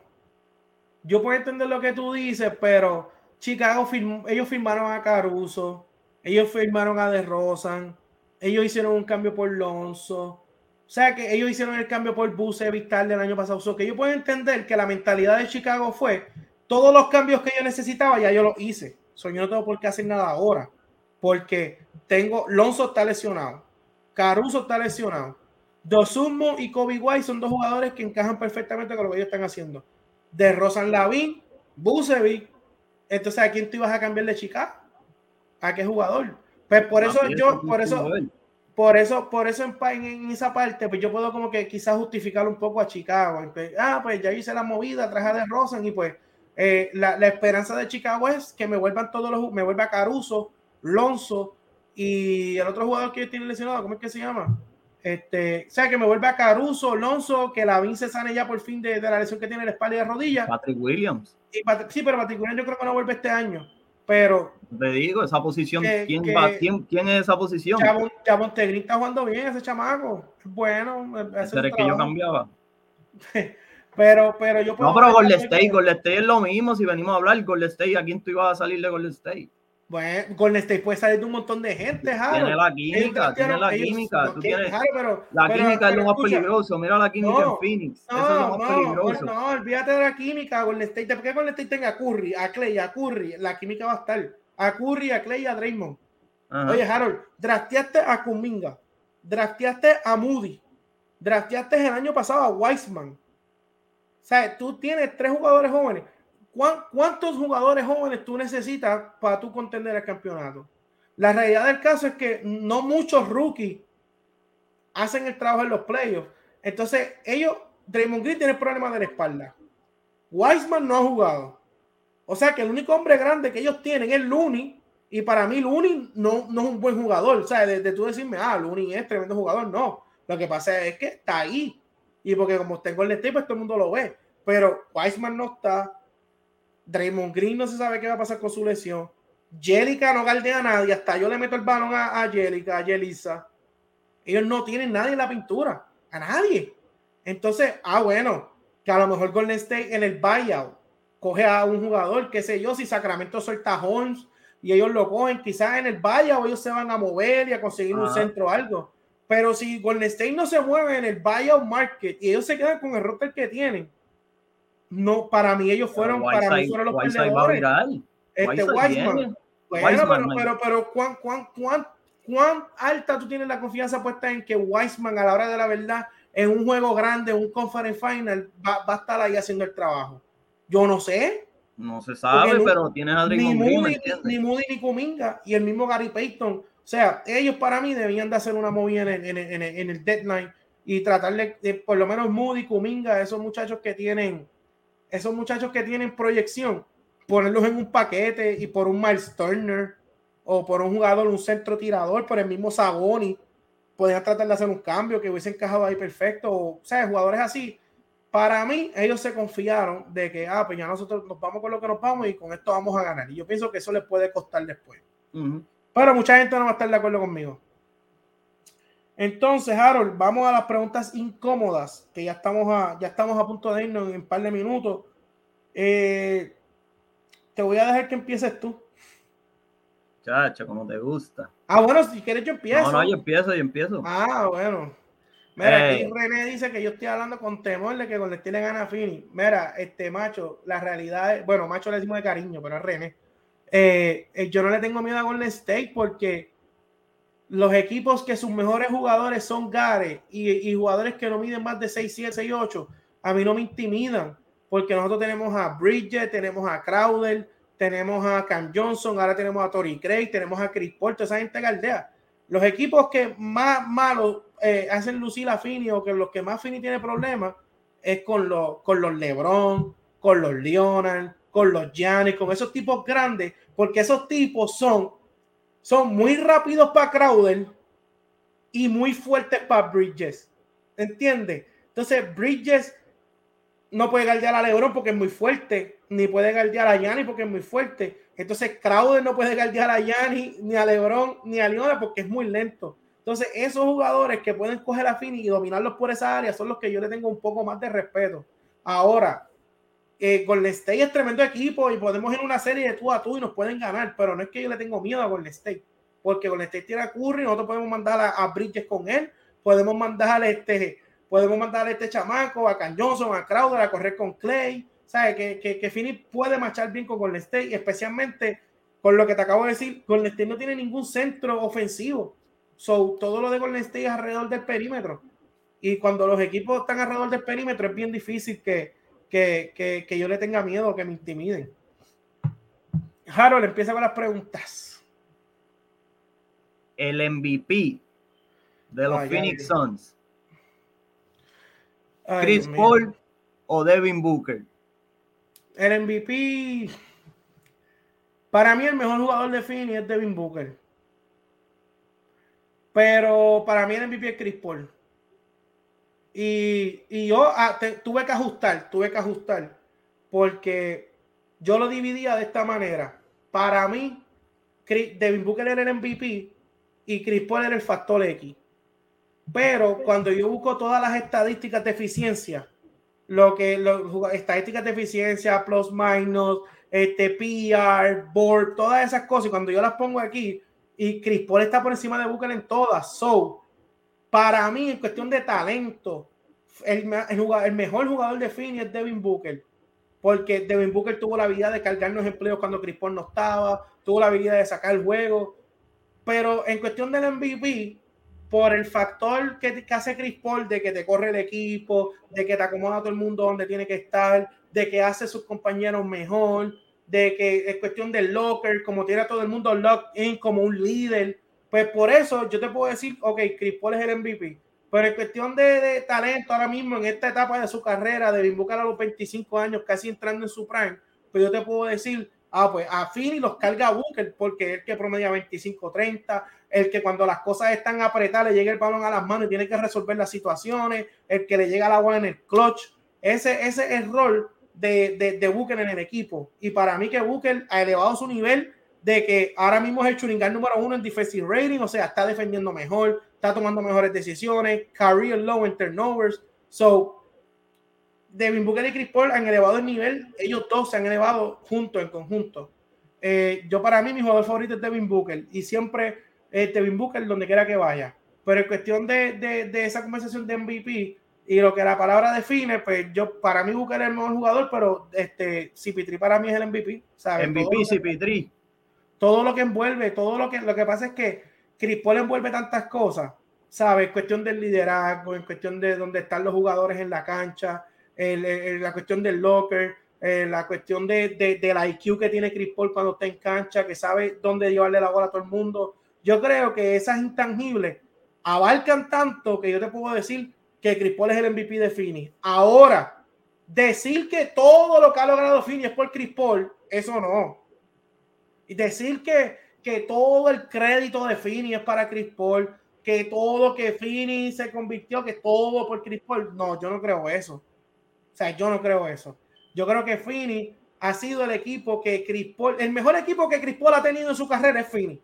yo puedo entender lo que tú dices, pero Chicago ellos firmaron a Caruso, ellos firmaron a DeRozan, ellos hicieron un cambio por Lonzo. O sea que ellos hicieron el cambio por Buse Vital del año pasado. So que yo puedo entender que la mentalidad de Chicago fue todos los cambios que yo necesitaba, ya yo los hice. So, yo no tengo por qué hacer nada ahora. Porque tengo, Lonzo está lesionado. Caruso está lesionado. Dosumo y Kobe White son dos jugadores que encajan perfectamente con lo que ellos están haciendo. De Rosan Lavin, Bucevic. Entonces, ¿a quién tú ibas a cambiar de Chicago? ¿A qué jugador? Pues por eso yo, por eso, por eso, por eso en, esa parte, pues yo puedo como que quizás justificar un poco a Chicago. Ah, pues ya hice la movida, traje de Rosen y pues eh, la, esperanza de Chicago es que me vuelvan todos los, me vuelva Caruso, Lonzo y el otro jugador que tiene lesionado, ¿cómo es que se llama? Este, o sea, que me vuelva Caruso, Lonzo, que la Vince sane ya por fin de, la lesión que tiene la espalda y la rodilla. Patrick Williams. Y sí, pero Patrick Williams yo creo que no vuelve este año. Pero. Te digo, esa posición, ¿quién, va, ¿quién, ¿quién, es esa posición? Chabón, está jugando bien, ese chamaco. Bueno, ese es que yo cambiaba. [laughs] pero, pero yo puedo. No, pero Golden State, Golden State es lo mismo. Si venimos a hablar, Golden State, ¿a quién tú ibas a salir de Golden State? Bueno, Golden State puede salir de un montón de gente, Jaro. Tiene la química, tiene la química. Tú tienes, la química es lo más peligroso. Mira la química en Phoenix. Eso es lo más peligroso. No, olvídate de la química, Golden State. ¿Por qué Golden State tenga a Curry, a Clay, a Curry? La química va a estar. A Curry, a Clay, a Draymond. Oye, Harold, drafteaste a Kuminga, drafteaste a Moody, drafteaste el año pasado a Weisman. O sea, tú tienes tres jugadores jóvenes. ¿Cuántos jugadores jóvenes tú necesitas para tú contender el campeonato? La realidad del caso es que no muchos rookies hacen el trabajo en los playoffs. Entonces, ellos, Draymond Green tiene problemas de la espalda. Wiseman no ha jugado. O sea que el único hombre grande que ellos tienen es Looney. Y para mí, Looney no, no es un buen jugador. O sea, de, tú decirme, ah, Looney es tremendo jugador. No. Lo que pasa es que está ahí. Y porque como tengo el tipo, pues todo el mundo lo ve. Pero Wiseman no está. Draymond Green no se sabe qué va a pasar con su lesión. Jelica no galdea a nadie. Hasta yo le meto el balón a, a Jelica, a Yelisa. Ellos no tienen nadie en la pintura. A nadie. Entonces, ah, bueno, que a lo mejor Golden State en el buyout coge a un jugador, qué sé yo, si Sacramento suelta a Holmes y ellos lo cogen, quizás en el buyout ellos se van a mover y a conseguir un centro o algo. Pero si Golden State no se mueve en el buyout market y ellos se quedan con el roster que tienen, no, para mí ellos fueron, para mí fueron los perdedores. Este Wiseman. Bueno, pero, pero, pero, ¿cuán, cuán, cuán, cuán alta tú tienes la confianza puesta en que Wiseman a la hora de la verdad en un juego grande, un conference final, va, va a estar ahí haciendo el trabajo. Yo no sé. No se sabe, pero tienes a ni Moody, ni Moody ni Kuminga y el mismo Gary Payton. O sea, ellos para mí debían de hacer una movida en el, en, en, el deadline y tratarle, de, por lo menos Moody, Kuminga, esos muchachos que tienen, esos muchachos que tienen proyección, ponerlos en un paquete y por un Miles Turner o por un jugador, un centro tirador, por el mismo Saboni podían tratar de hacer un cambio que hubiese encajado ahí perfecto. O, sea, jugadores así. Para mí, ellos se confiaron de que, ah, pues ya nosotros nos vamos con lo que nos vamos y con esto vamos a ganar. Y yo pienso que eso les puede costar después. Pero mucha gente no va a estar de acuerdo conmigo. Entonces, Harold, vamos a las preguntas incómodas, que ya estamos a, ya estamos a punto de irnos en un par de minutos. Eh, te voy a dejar que empieces tú. Chacho, como te gusta. Ah, bueno, si quieres yo empiezo. No, no, yo empiezo, yo empiezo. Ah, bueno. Mira, aquí René dice que yo estoy hablando con temor de que con le gana a Fini. Mira, este macho, la realidad es, bueno, macho le decimos de cariño, pero es René. Eh, eh, yo no le tengo miedo a Golden State porque los equipos que sus mejores jugadores son Gare y, jugadores que no miden más de 6, 7, 6, 8, a mí no me intimidan porque nosotros tenemos a Bridget, tenemos a Crowder, tenemos a Cam Johnson, ahora tenemos a Tori Craig, tenemos a Chris toda esa gente galdea. Los equipos que más malos eh, hacen lucir a Fini o que los que más Fini tiene problemas es con los, con los LeBron, con los Leonard, con los Giannis, con esos tipos grandes, porque esos tipos son, son muy rápidos para Crowder y muy fuertes para Bridges. ¿Entiendes? Entonces, Bridges no puede guardiar a LeBron porque es muy fuerte, ni puede guardiar a Yanni porque es muy fuerte. Entonces Crowder no puede guardiar a Yanni, ni a LeBron, ni a Leona porque es muy lento. Entonces esos jugadores que pueden coger a Fini y dominarlos por esa área son los que yo le tengo un poco más de respeto. Ahora, eh, Golden State es tremendo equipo y podemos ir una serie de tú a tú y nos pueden ganar, pero no es que yo le tengo miedo a Golden State, porque Golden State tiene a Curry, nosotros podemos mandar a, Bridges con él, podemos mandar a este podemos mandar este chamaco, a Can Johnson, a Crowder a correr con Clay. ¿Sabes? Que, que, que Fini puede marchar bien con Golden State, especialmente con lo que te acabo de decir. Golden State no tiene ningún centro ofensivo. So, todo lo de Golden State es alrededor del perímetro. Y cuando los equipos están alrededor del perímetro, es bien difícil que, que, que, que yo le tenga miedo o que me intimiden. Harold empieza con las preguntas. El MVP de los Phoenix Suns Chris Paul o Devin Booker. El MVP. Para mí, el mejor jugador de Fini es Devin Booker. Pero para mí, el MVP es Chris Paul. Y, yo ah, tuve que ajustar, tuve que ajustar. Porque yo lo dividía de esta manera. Para mí, Devin Booker era el MVP y Chris Paul era el factor X. Pero cuando yo busco todas las estadísticas de eficiencia, lo que las estadísticas de eficiencia, plus minus, este PR, board, todas esas cosas, y cuando yo las pongo aquí, y Chris Paul está por encima de Booker en todas. So, para mí, en cuestión de talento, el, el, mejor jugador de Fini es Devin Booker. Porque Devin Booker tuvo la habilidad de cargarnos empleos cuando Chris Paul no estaba, tuvo la habilidad de sacar el juego pero en cuestión del MVP, por el factor que, que, hace Chris Paul de que te corre el equipo, de que te acomoda a todo el mundo donde tiene que estar, de que hace a sus compañeros mejor, de que es cuestión del locker, como tiene a todo el mundo locked in como un líder. Pues por eso yo te puedo decir, ok, Chris Paul es el MVP. Pero en cuestión de, de talento ahora mismo, en esta etapa de su carrera, de invocar a los 25 años, casi entrando en su prime, pues yo te puedo decir, ah, pues a Fini los carga Booker, porque es el que promedia 25-30, el que cuando las cosas están apretadas le llega el balón a las manos y tiene que resolver las situaciones, el que le llega la bola en el clutch. Ese, ese es el rol de, de, de, Booker en el equipo. Y para mí que Booker ha elevado su nivel de que ahora mismo es el churingal número uno en defensive rating, o sea, está defendiendo mejor, está tomando mejores decisiones, career low en turnovers. So, Devin Booker y Chris Paul han elevado el nivel, ellos dos se han elevado juntos en conjunto. Eh, yo para mí mi jugador favorito es Devin Booker y siempre eh, Devin Booker donde quiera que vaya. Pero en cuestión de, de, de, esa conversación de MVP y lo que la palabra define, pues yo para mí Booker es el mejor jugador, pero este CP3 para mí es el MVP. ¿sabes? MVP CP3. Todo lo que envuelve, todo lo que lo que pasa es que Chris Paul envuelve tantas cosas, ¿sabes? Cuestión del liderazgo, en cuestión de dónde están los jugadores en la cancha, la cuestión del locker, eh, la cuestión de, del IQ que tiene Chris Paul cuando está en cancha, que sabe dónde llevarle la bola a todo el mundo. Yo creo que esas intangibles abarcan tanto que yo te puedo decir que Chris Paul es el MVP de Fini. Ahora, decir que todo lo que ha logrado Fini es por Chris Paul, eso no. Y decir que, que todo el crédito de Fini es para Chris Paul, que todo que Fini se convirtió, que todo por Chris Paul, no, yo no creo eso. O sea, yo no creo eso. Yo creo que Fini ha sido el equipo que Chris Paul, el mejor equipo que Chris Paul ha tenido en su carrera es Fini.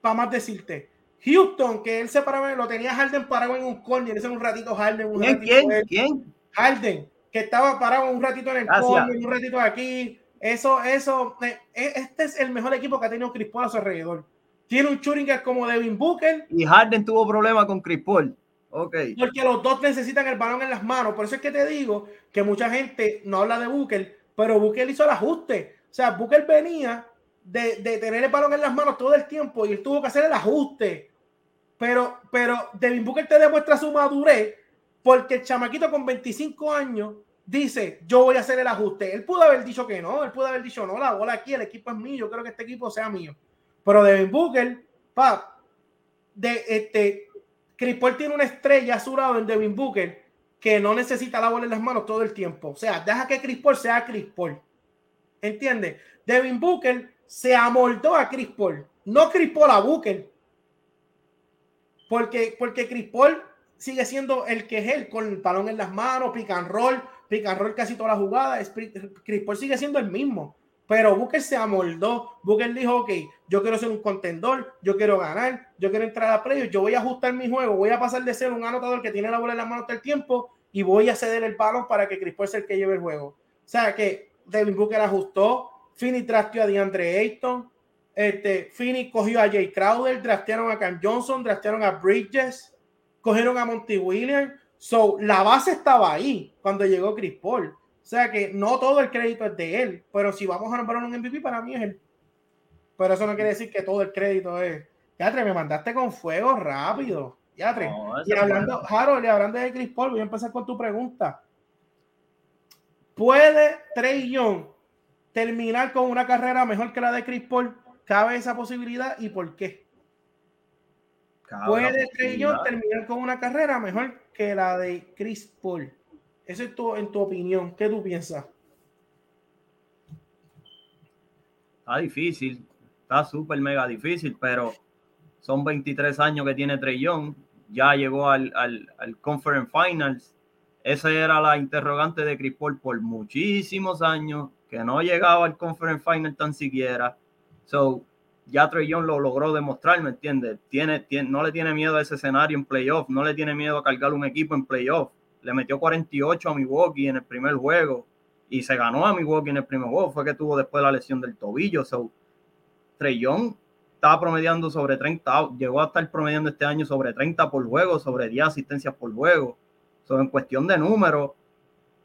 Para más decirte. Houston, que él se paraba, lo tenía Harden parado en un corner, ese un ratito Harden, un ¿Quién? ratito ¿Quién? Harden, que estaba parado un ratito en el corner, un ratito aquí. Eso, eso, eh, este es el mejor equipo que ha tenido Chris Paul a su alrededor. Tiene un guard como Devin Booker, Y Harden tuvo problemas con Chris Paul. Porque los dos necesitan el balón en las manos. Por eso es que te digo que mucha gente no habla de Booker, pero Booker hizo el ajuste. O sea, Booker venía de, de tener el balón en las manos todo el tiempo y él tuvo que hacer el ajuste. Pero, pero Devin Booker te demuestra su madurez porque el chamaquito con 25 años dice, yo voy a hacer el ajuste. Él pudo haber dicho que no, él pudo haber dicho, no, la bola aquí, el equipo es mío, yo creo que este equipo sea mío. Pero Devin Booker, pa, de este, Chris Paul tiene una estrella a su lado en Devin Booker que no necesita la bola en las manos todo el tiempo. O sea, deja que Chris Paul sea Chris Paul. ¿Entiendes? Devin Booker se amoldó a Chris Paul, no Chris Paul a Booker. Porque, porque Chris Paul sigue siendo el que es él, con el balón en las manos, pick and roll, pick casi toda la jugada. Chris Paul sigue siendo el mismo. Pero Booker se amoldó. Booker dijo, ok, yo quiero ser un contendor, yo quiero ganar, yo quiero entrar a playoffs, yo voy a ajustar mi juego, voy a pasar de ser un anotador que tiene la bola en las manos todo el tiempo y voy a ceder el balón para que Chris Paul sea el que lleve el juego. O sea que Devin Booker ajustó, Finney trasteó a DeAndre Ayton, este, Finney cogió a Jay Crowder, draftearon a Cam Johnson, draftearon a Bridges, cogieron a Monty Williams. So, la base estaba ahí cuando llegó Chris Paul. O sea que no todo el crédito es de él, pero si vamos a nombrar un MVP, para mí es él. Pero eso no quiere decir que todo el crédito es. Yatre, me mandaste con fuego rápido. Yatre. No, y hablando, Harold, y hablando de Chris Paul, voy a empezar con tu pregunta. ¿Puede Trey Young terminar con una carrera mejor que la de Chris Paul? ¿Cabe esa posibilidad y por qué? Cabe ¿Puede Trey Young terminar con una carrera mejor que la de Chris Paul? Eso es tu, en tu opinión. ¿Qué tú piensas? Está difícil, está súper mega difícil, pero son 23 años que tiene Trey Young, ya llegó al, al, al Conference Finals. Esa era la interrogante de Chris Paul por muchísimos años, que no llegaba al Conference Final tan siquiera. So, ya Trey lo logró demostrar, ¿me entiendes? Tiene, tiene, no le tiene miedo a ese escenario en playoff, no le tiene miedo a cargar un equipo en playoff. Le metió 48 a Milwaukee en el primer juego y se ganó a Milwaukee en el primer juego. Fue que tuvo después la lesión del tobillo. So, Trey Young estaba promediando sobre 30, llegó a estar promediando este año sobre 30 por juego, sobre 10 asistencias por juego. So, en cuestión de números,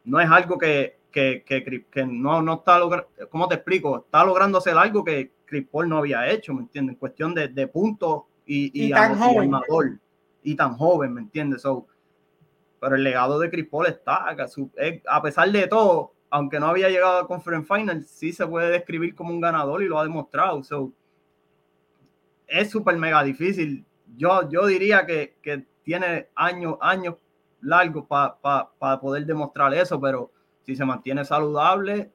no es algo que, que, que, que no, no está logrando, ¿cómo te explico? Está logrando hacer algo que Chris Paul no había hecho, ¿me entiendes? En cuestión de, de puntos y, Y tan joven. armador. y tan joven, ¿me entiendes? So, pero el legado de Chris Paul está, su- eh, a pesar de todo, aunque no había llegado a Conference Final, sí se puede describir como un ganador y lo ha demostrado. So, es súper mega difícil. Yo, yo diría que, que tiene años, años largos para poder demostrar eso, pero si se mantiene saludable,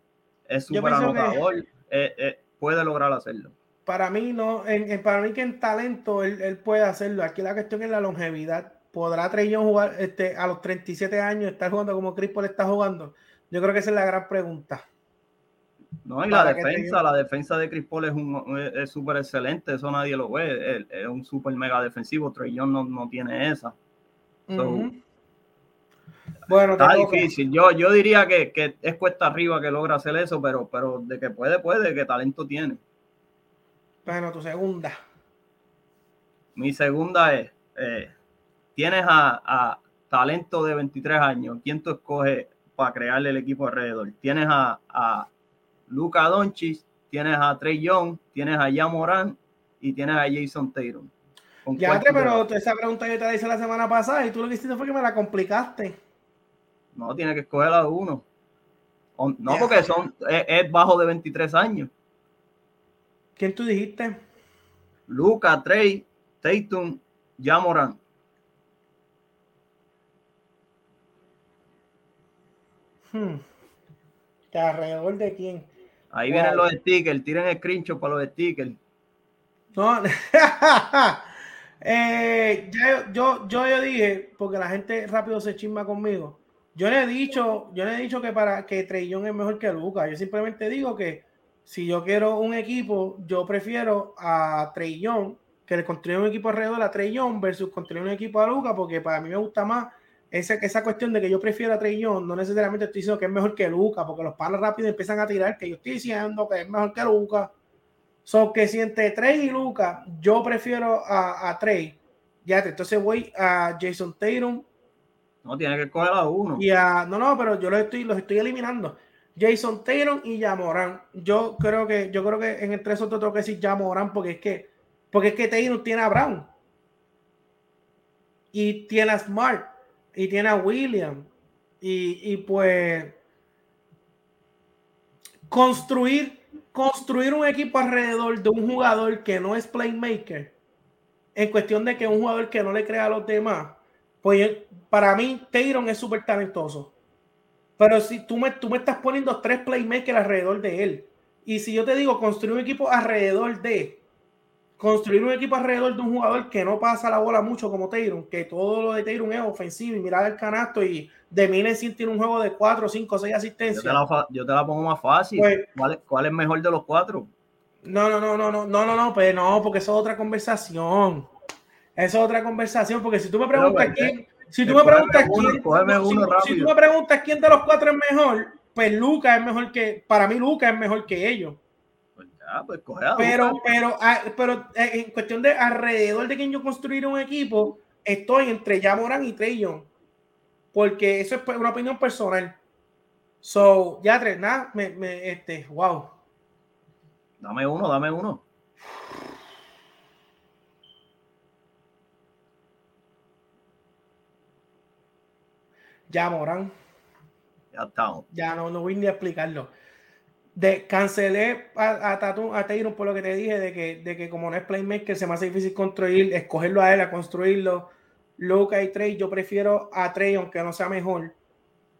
es súper que- anotador, eh, eh, puede lograr hacerlo. Para mí, no, en, en- para mí que en talento él, él puede hacerlo. Aquí la cuestión es la longevidad. ¿Podrá Trey jugar este, a los 37 años, estar jugando como Chris Paul está jugando? Yo creo que esa es la gran pregunta. No, y la defensa, la defensa de Chris Paul es un- es súper excelente, eso nadie lo ve, es, es un súper mega defensivo, Trey Young no, no tiene esa. So. Bueno, Está difícil, yo, yo diría que, que es cuesta arriba que logra hacer eso, pero, pero de que puede, puede, que talento tiene. Bueno, tu segunda. Mi segunda es, eh, tienes a, a talento de 23 años, ¿quién tú escoges para crearle el equipo alrededor? Tienes a, a Luka Doncic, tienes a Trey Young, tienes a Jan Moran y tienes a Jason Tatum. ¿Con Ya, pero esa pregunta yo te la hice la semana pasada y tú lo que hiciste fue que me la complicaste. No, tienes que escoger a uno. O- No, porque son, es, es bajo de 23 años. ¿Quién tú dijiste? Luca, Trey, Tatum, Jan Moran. Hmm. ¿Que ¿Alrededor de quién? Ahí Wow. vienen los stickers, tiren screenshot para los stickers. No. [laughs] Eh, ya yo, yo, yo dije, porque la gente rápido se chisma conmigo. Yo le he dicho, yo le he dicho que para que Young es mejor que Luca. Yo simplemente digo que si yo quiero un equipo, yo prefiero a Young, que le construya un equipo alrededor a Young versus construir un equipo a Luca, porque para mí me gusta más esa, esa cuestión de que yo prefiero a Young. No necesariamente estoy diciendo que es mejor que Luca, porque los palos rápidos empiezan a tirar que yo estoy diciendo que es mejor que Luca. So que si entre Trey y Luca, yo prefiero a, a Trey. Ya, entonces voy a Jason Tatum No, tiene que escoger a uno. y a. No, no, pero yo los estoy, los estoy eliminando. Jason Tatum y Yamoran. Yo creo que, yo creo que en el tres otros tengo que decir Yamoran porque es que, porque es que Tatum tiene a Brown. Y tiene a Smart. Y tiene a William. Y, y pues construir, construir un equipo alrededor de un jugador que no es playmaker, en cuestión de que un jugador que no le crea a los demás, pues para mí Tatum es súper talentoso. Pero si tú me, tú me estás poniendo tres playmakers alrededor de él, y si yo te digo construir un equipo alrededor de, construir un equipo alrededor de un jugador que no pasa la bola mucho como Tatum, que todo lo de Tatum es ofensivo y mirar el canasto y de Minesin tiene un juego de 4, 5, 6 Yo asistencias. te, la, fa- yo te la pongo más fácil. Pues- ¿Cuál, es, ¿Cuál es mejor de los cuatro? No, no, no, no, no, no, no, no, pues no, porque eso es otra conversación. Eso es otra conversación, porque si tú me preguntas Pero, quién, si tú me preguntas uno, quién, si- tú me preguntas quién de los cuatro es mejor, pues Luca es mejor que, para mí Luca es mejor que ellos. Pues ya, pues Pero, pero, ah, pero eh, en cuestión de alrededor de quien yo construir un equipo, estoy entre Yamoran y Trey Young. Porque eso es una opinión personal. So, ya tres, nada, me, me, este, wow. Dame uno, dame uno. Yamoran. Ya estamos. Ya no, no voy ni a explicarlo. De, cancelé a, a, Tatum, a Tatum por lo que te dije, de que, de que como no es playmaker, se me hace difícil construir, escogerlo a él, a construirlo. Luca y Trey, yo prefiero a Trey, aunque no sea mejor,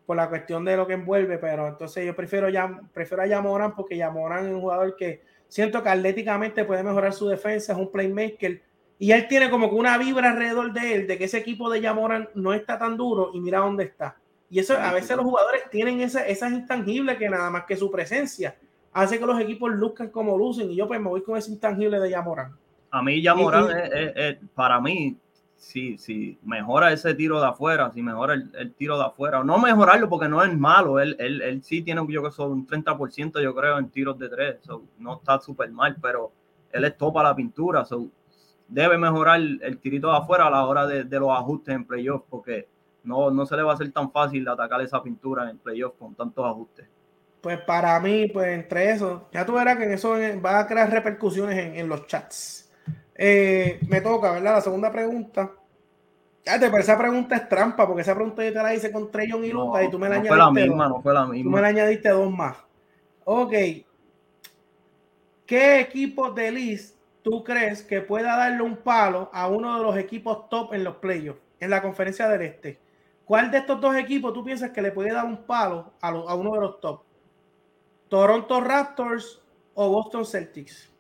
por la cuestión de lo que envuelve, pero entonces yo prefiero, ya, prefiero a Yamoran porque Yamoran es un jugador que siento que atléticamente puede mejorar su defensa, es un playmaker, y él tiene como que una vibra alrededor de él, de que ese equipo de Yamoran no está tan duro, y mira dónde está. Y eso a veces los jugadores tienen esa, esas intangibles que nada más que su presencia hace que los equipos luzcan como lucen. Y yo pues me voy con ese intangible de Yamoran. A mí ya Morán, Y- es- es- es- para mí, si, si mejora ese tiro de afuera, si mejora el, el tiro de afuera, no mejorarlo porque no es malo, él, él, él sí tiene yo que son un 30% yo creo en tiros de tres, so, no está súper mal, pero él es topa la pintura, so, debe mejorar el, tirito de afuera a la hora de, de los ajustes en playoff porque no, no se le va a hacer tan fácil atacar esa pintura en playoff con tantos ajustes. Pues para mí, pues entre eso, ya tú verás que en eso va a crear repercusiones en, los chats. Eh, me toca, ¿verdad? La segunda pregunta. Ya, pero esa pregunta es trampa, porque esa pregunta yo te la hice con Treyon y Lucas y tú me la añadiste. Fue la misma, no fue la misma. Tú me la añadiste dos más. Ok. ¿Qué equipo de Liz tú crees que pueda darle un palo a uno de los equipos top en los playoffs, en la conferencia del Este? ¿Cuál de estos dos equipos tú piensas que le puede dar un palo a, a uno de los top? ¿Toronto Raptors o Boston Celtics?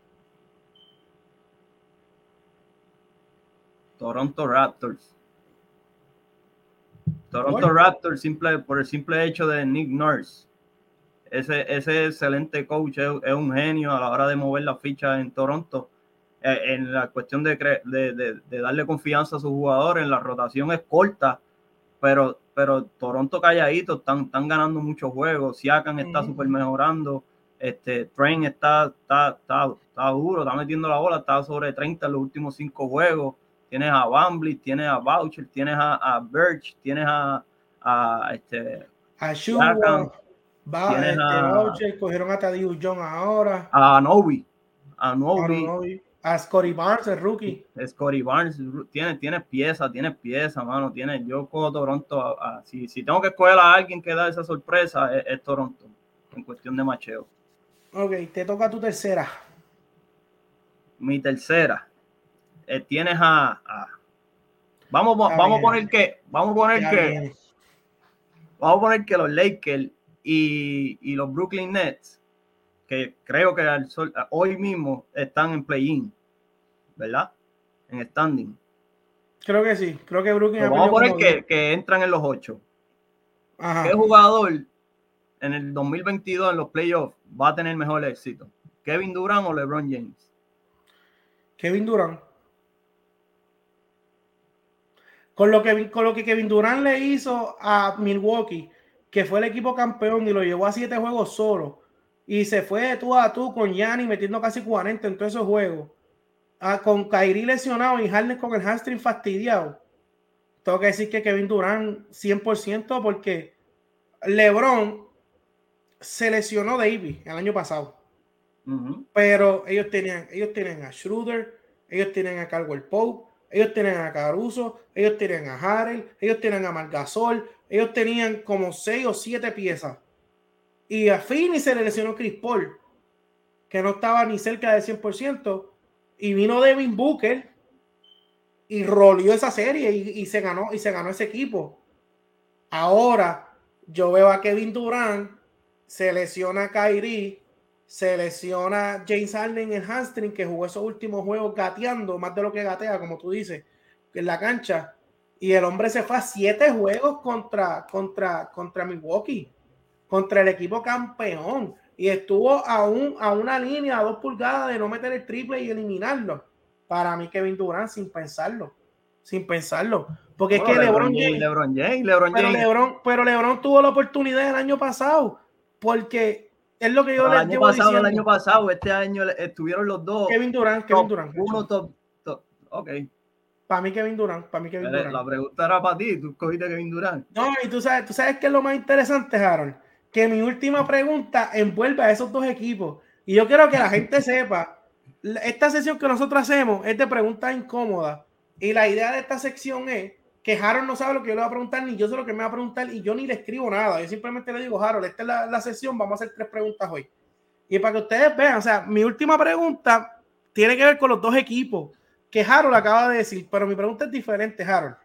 Toronto Raptors. Toronto Raptors simple, por el simple hecho de Nick Nurse. Ese, ese excelente coach es, un genio a la hora de mover la ficha en Toronto. Eh, en la cuestión de, de, de, darle confianza a sus jugadores, la rotación es corta, pero, pero Toronto calladito, están, están ganando muchos juegos. Siakam está súper mejorando. Este, Train está, está, está, está, duro, está metiendo la bola, está sobre 30 en los últimos cinco juegos. Tienes a Bambly, tienes a Boucher, tienes a, a Birch, tienes a, a este a Siakam, Va, tienes este, a, Boucher, cogieron a Tadiu John ahora. A Novi. A Novi. A Scotty Barnes, el rookie. Scotty Barnes, tiene, tiene pieza, tiene pieza, mano. Tiene, yo cojo Toronto. si, si, tengo que escoger a alguien que da esa sorpresa, es, Toronto, en cuestión de macheo. Ok, te toca tu tercera. Mi tercera. Eh, tienes a, vamos, vamos a poner que, vamos a poner que, vamos a poner que los Lakers y, y los Brooklyn Nets que creo que hoy mismo están en play-in, ¿verdad? En standing. Creo que sí, creo que Brooklyn. vamos a poner que, que, entran en los ocho. ¿Qué jugador en el 2022 en los playoffs va a tener mejor éxito? ¿Kevin Durant o LeBron James? Kevin Durant. Con lo, que, con lo que Kevin Durant le hizo a Milwaukee, que fue el equipo campeón y lo llevó a siete juegos solo y se fue de tú a tú con Yanni metiendo casi 40 en todos esos juegos. Ah, con Kairi lesionado y Harden con el hamstring fastidiado. Tengo que decir que Kevin Durant 100% porque LeBron se lesionó Davis el año pasado. Pero ellos tenían, ellos tienen a Schroeder, ellos tienen a Caldwell Pope, ellos tienen a Caruso, ellos tienen a Harrell, ellos tienen a Margasol, ellos tenían como 6 o 7 piezas y a Fini se le lesionó Chris Paul, que no estaba ni cerca del 100%. Y vino Devin Booker y rolió esa serie y, se ganó y se ganó ese equipo. Ahora yo veo a Kevin Durant, se lesiona a Kyrie, se lesiona James Harden en hamstring que jugó esos últimos juegos gateando, más de lo que gatea, como tú dices, en la cancha. Y el hombre se fue a siete juegos contra, contra, contra Milwaukee contra el equipo campeón y estuvo a, a una línea, a dos pulgadas de no meter el triple y eliminarlo. Para mí, Kevin Durant, sin pensarlo, sin pensarlo. Porque es que LeBron, James, LeBron James, LeBron pero, LeBron, pero LeBron tuvo la oportunidad el año pasado, porque es lo que yo le digo. El año pasado, este año estuvieron los dos. Kevin Durant, Kevin Durant. Uno top, ok. Para mí Kevin Durant, para mí Kevin Durant. La pregunta era para ti, tú cogiste Kevin Durant. No, y tú sabes, tú sabes qué es lo más interesante, Harold que mi última pregunta envuelve a esos dos equipos. Y yo quiero que la gente sepa, esta sesión que nosotros hacemos es de preguntas incómodas. Y la idea de esta sección es que Harold no sabe lo que yo le voy a preguntar, ni yo sé lo que me va a preguntar, y yo ni le escribo nada. Yo simplemente le digo, Harold, esta es la, la sesión, vamos a hacer tres preguntas hoy. Y para que ustedes vean, o sea, mi última pregunta tiene que ver con los dos equipos que Harold acaba de decir, pero mi pregunta es diferente, Harold.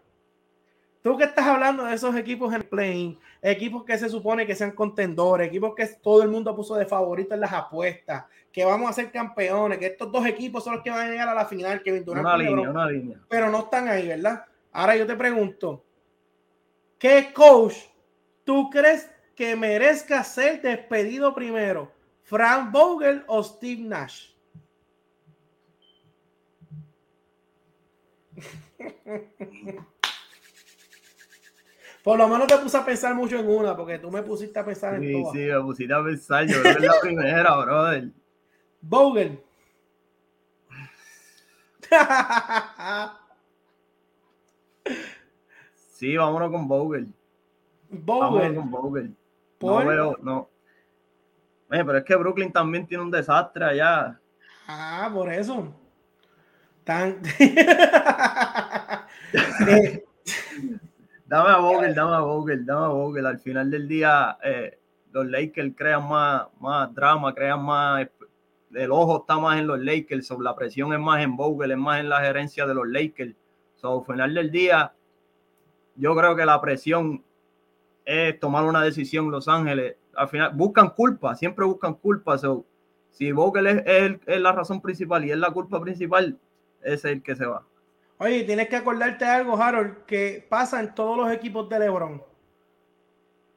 Tú que estás hablando de esos equipos en play, equipos que se supone que sean contendores, equipos que todo el mundo puso de favorito en las apuestas, que vamos a ser campeones, que estos dos equipos son los que van a llegar a la final, que una línea, una línea. pero no están ahí, ¿verdad? Ahora yo te pregunto, ¿qué coach tú crees que merezca ser despedido primero? ¿Frank Vogel o Steve Nash? [laughs] Por lo menos te puse a pensar mucho en una, porque tú me pusiste a pensar en todas. Sí, sí, me pusiste a pensar. Yo creo que es la primera, brother. Bogle. sí, vámonos con Bogle. Bogle. Vámonos con Bogle. No veo, no. pero es que Brooklyn también tiene un desastre allá. Ah, por eso. Tan... [laughs] [laughs] Eh, dame a Vogel, dame a Vogel, dame a Vogel. Al final del día, eh, los Lakers crean más, más drama, crean más. El ojo está más en los Lakers, la presión es más en Vogel, es más en la gerencia de los Lakers. So, al final del día, yo creo que la presión es tomar una decisión Los Ángeles. Al final buscan culpa, siempre buscan culpa. So, si Vogel es, es, la razón principal y es la culpa principal, es el que se va. Oye, tienes que acordarte algo, Harold, que pasa en todos los equipos de LeBron.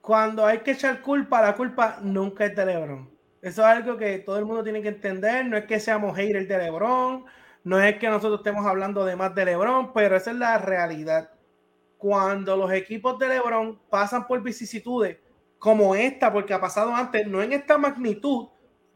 Cuando hay que echar culpa, la culpa nunca es de LeBron. Eso es algo que todo el mundo tiene que entender. No es que seamos haters de LeBron, no es que nosotros estemos hablando de más de LeBron, pero esa es la realidad. Cuando los equipos de LeBron pasan por vicisitudes como esta, porque ha pasado antes, no en esta magnitud,